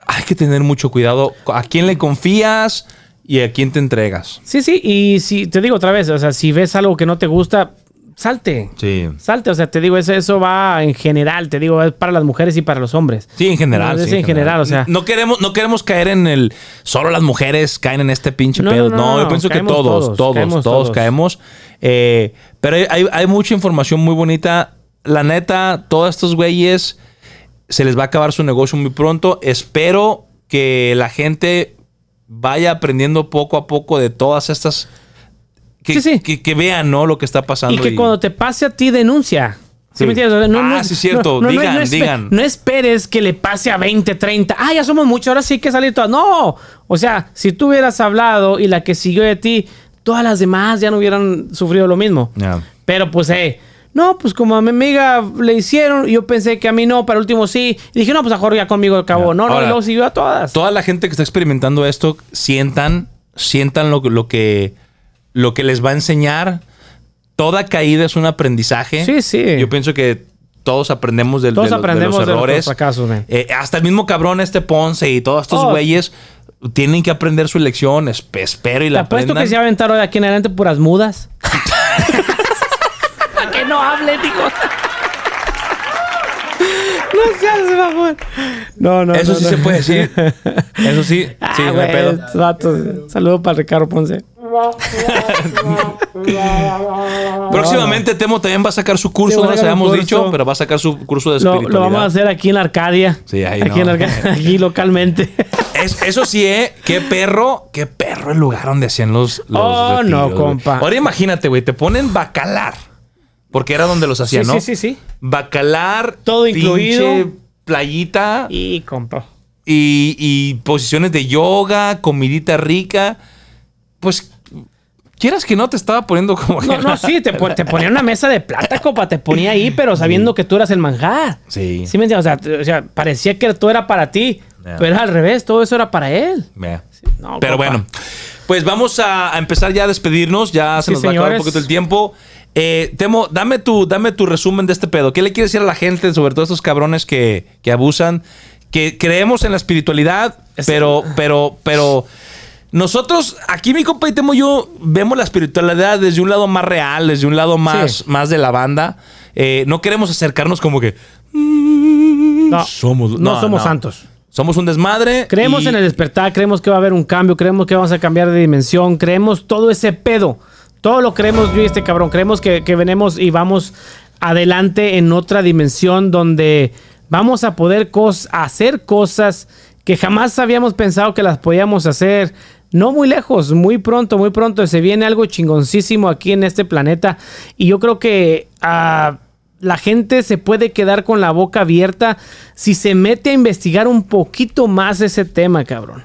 hay que tener mucho cuidado a quién le confías y a quién te entregas. Sí, sí, y si te digo otra vez, o sea, si ves algo que no te gusta, salte. Sí. Salte, o sea, te digo, eso, eso va en general, te digo, es para las mujeres y para los hombres. Sí, en general. Sí, en general, o sea. No queremos, no queremos caer en el. Solo las mujeres caen en este pinche No, pedo. no, No, no, yo pienso que todos, todos, todos, caemos todos, caemos. Eh, pero hay- hay mucha información muy bonita. La neta, todos estos güeyes se les va a acabar su negocio muy pronto. Espero que la gente vaya aprendiendo poco a poco de todas estas. Que, Sí, sí. que, que vean, ¿no? Lo que está pasando. Y que cuando te pase a ti, denuncia. ¿Sí, Sí. me entiendes? O sea, Ah, sí, cierto. Digan, espe- digan. No esperes que le pase a 20, 30. Ah, ya somos muchos, ahora sí hay que salir todas. No. O sea, si tú hubieras hablado y la que siguió de ti, todas las demás ya no hubieran sufrido lo mismo. Pero pues, eh, no, pues como a mi amiga le hicieron, yo pensé que a mí no, para último sí. Y dije, no, pues mejor ya conmigo acabó. No, no, y luego siguió a todas. toda la gente que está experimentando esto sientan, sientan lo, lo que lo que les va a enseñar. Toda caída es un aprendizaje. Sí, sí. Yo pienso que todos aprendemos del- Todos de, los- de aprendemos los de nuestros errores. fracasos. Eh, hasta el mismo cabrón este Ponce y todos estos Oh. güeyes tienen que aprender su lección. Esp- espero y Te la apuesto aprendan. que se va a aventar hoy aquí en adelante puras mudas. <laughs> Que no hable, digo. No seas mamón. No, no. Eso no, sí no. se puede decir. <laughs> Eso sí. Ah, sí, güey, pedo. Saludo para Ricardo Ponce. <laughs> Próximamente Temo también va a sacar su curso, Sí, no les habíamos curso. dicho, pero va a sacar su curso de espiritualidad. lo vamos a hacer aquí en Arcadia. Sí, ahí aquí, no. en Arcadia, <laughs> aquí localmente. Es- eso sí, ¿eh? Qué perro, qué perro el lugar donde hacían los. los Oh, no, retiros, compa. Ahora imagínate, güey, te ponen bacalar. Porque era donde los hacían, sí, ¿no? sí, sí, sí. Bacalar. Todo incluido. Playita Y compa. y, y posiciones de yoga, comidita rica. Pues, quieras que no, te estaba poniendo como. No, no, sí, te, pon- te <laughs> ponía una mesa de plata, compa. Te ponía ahí, pero sabiendo que tú eras el manjar. Sí. ¿Sí me entiendes? O sea, t- o sea, parecía que todo era para ti. Ya. Pero era al revés, todo eso era para él. Mira. No, Pero bueno, pues vamos a, a empezar ya a despedirnos. Ya se Sí, nos va a acabar un poquito el tiempo. Eh, Temo, dame tu, dame tu resumen de este pedo. ¿Qué le quieres decir a la gente, sobre todo a estos cabrones que, que abusan? Que creemos en la espiritualidad, Es- pero, pero, pero. Nosotros, aquí mi compa y Temo y yo, vemos la espiritualidad desde un lado más real, desde un lado más, Sí. más de la banda. Eh, no queremos acercarnos como que. "Mm, No, somos, no somos santos. Somos un desmadre. Creemos y- en el despertar, creemos que va a haber un cambio, creemos que vamos a cambiar de dimensión, creemos todo ese pedo. Todo lo creemos yo y este cabrón. Creemos que, venimos y vamos adelante en otra dimensión donde vamos a poder cos- hacer cosas que jamás habíamos pensado que las podíamos hacer. No muy lejos, muy pronto, muy pronto. Se viene algo chingoncísimo aquí en este planeta. Y yo creo que ah, la gente se puede quedar con la boca abierta si se mete a investigar un poquito más ese tema, cabrón.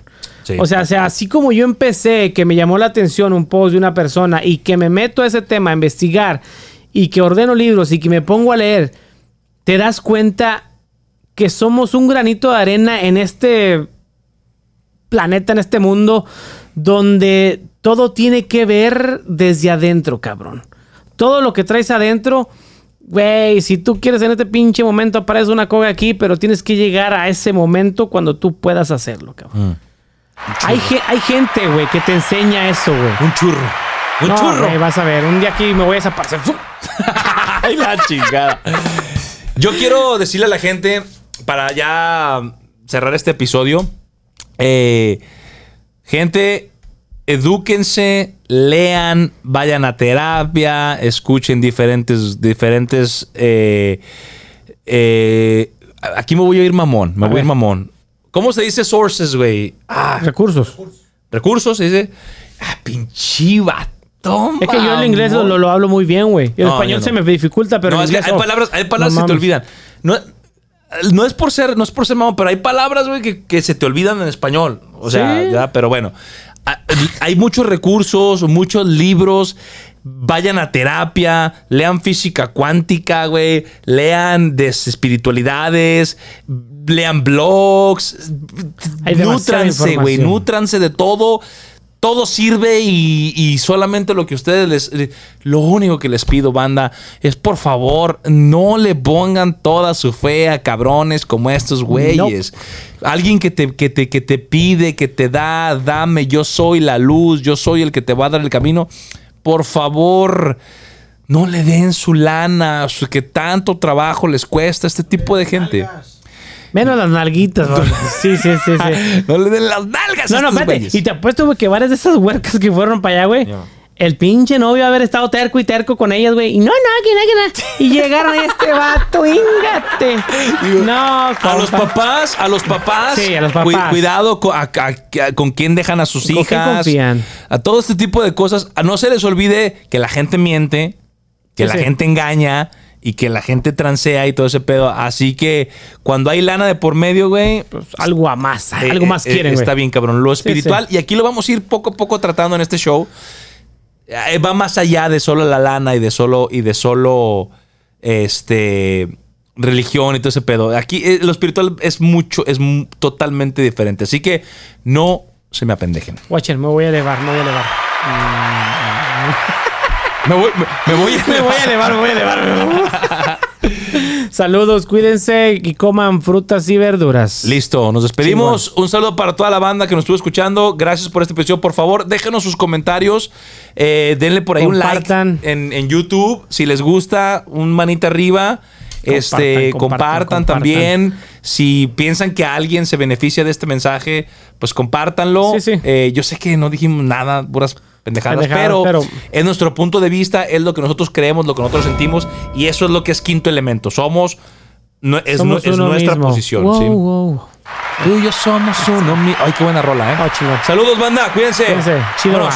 Sí. O sea, o sea, así como yo empecé, que me llamó la atención un post de una persona y que me meto a ese tema a investigar y que ordeno libros y que me pongo a leer, te das cuenta que somos un granito de arena en este planeta, en este mundo, donde todo tiene que ver desde adentro, cabrón. Todo lo que traes adentro, güey, si tú quieres en este pinche momento aparece una coga aquí, pero tienes que llegar a ese momento cuando tú puedas hacerlo, cabrón. Mm. Hay, ge- hay gente, güey, que te enseña eso, güey. Un churro. Un No, churro. vas a ver, un día aquí me voy a desaparecer. <laughs> Ay, la chingada. Yo quiero decirle a la gente, para ya cerrar este episodio, eh, gente, edúquense, lean, vayan a terapia, escuchen diferentes, diferentes. eh, eh, aquí me voy a ir mamón, me A voy a ir mamón. ¿Cómo se dice sources, güey? Ah, Recursos. recursos, se dice. Ah, pinche vato, Es que yo el inglés lo, lo- lo hablo muy bien, güey. El No, español se me dificulta, pero no, es que hay palabras, hay palabras que se te olvidan. No, no es por ser, no es por ser mamón, pero hay palabras, güey, que, que se te olvidan en español. O sea, Sí. ya, pero bueno. Ah, Hay muchos recursos, muchos libros. Vayan a terapia, lean física cuántica, güey, lean de espiritualidades, lean blogs, Hay nútranse, güey, nútranse de todo. Todo sirve y, y solamente lo que ustedes les... Lo único que les pido, banda, es por favor, no le pongan toda su fe a cabrones como estos güeyes. Alguien que te, que, te, que te pide, que te da, dame, yo soy la luz, yo soy el que te va a dar el camino. Por favor, no le den su lana, su- que tanto trabajo les cuesta a este tipo de gente. Menos las nalguitas, bro. <laughs> Sí, sí, sí, sí. No le den las nalgas a No, no, espérate. Y te apuesto, güey, que varias de esas huercas que fueron para allá, güey. El pinche novio haber estado terco y terco con ellas, güey. Y no, no, que no, que no. Y llegaron a este vato, íngate. No, A los compa. papás, a los papás. Sí, a los cu- papás. cuidado con, a- a- a- con quién dejan a sus ¿Con quién hijas. confían? A todo este tipo de cosas. A no se les olvide que la gente miente, que Sí, la sí. gente engaña y que la gente transea y todo ese pedo. Así que cuando hay lana de por medio, güey. Pues, algo a más, eh, algo más eh, quieren, güey. Está bien, cabrón. Lo espiritual. sí. Y aquí lo vamos a ir poco a poco tratando en este show. Eh, va más allá de solo la lana y de solo. Y de solo. Este. Religión y todo ese pedo. Aquí eh, lo espiritual es mucho, es totalmente diferente. Así que no se me apendejen. Watcher, me voy a elevar, me voy a elevar. Me voy, me, me voy a <laughs> Me voy a elevar, me voy a elevar. <laughs> Saludos, cuídense y coman frutas y verduras. Listo, nos despedimos. Un saludo para toda la banda que nos estuvo escuchando. Gracias por este episodio. Por favor, déjenos sus comentarios. Eh, denle por ahí Compartan. un like en, en YouTube. Si les gusta, un manita arriba. este, compartan, compartan, compartan. también. Si piensan que alguien se beneficia de este mensaje, pues compártanlo. Sí, sí. Eh, yo sé que no dijimos nada, puras pendejadas, Pendejadas, pero, pero- es nuestro punto de vista, es lo que nosotros creemos, lo que nosotros sentimos, y eso es lo que es quinto elemento. Somos, no, es, Somos nuestra mismo. posición. Wow, ¿sí? wow. Tú y yo somos uno mismo. Ay, qué buena rola, ¿eh? Oh, chingón. Saludos, banda. Cuídense. Cuídense. Chido.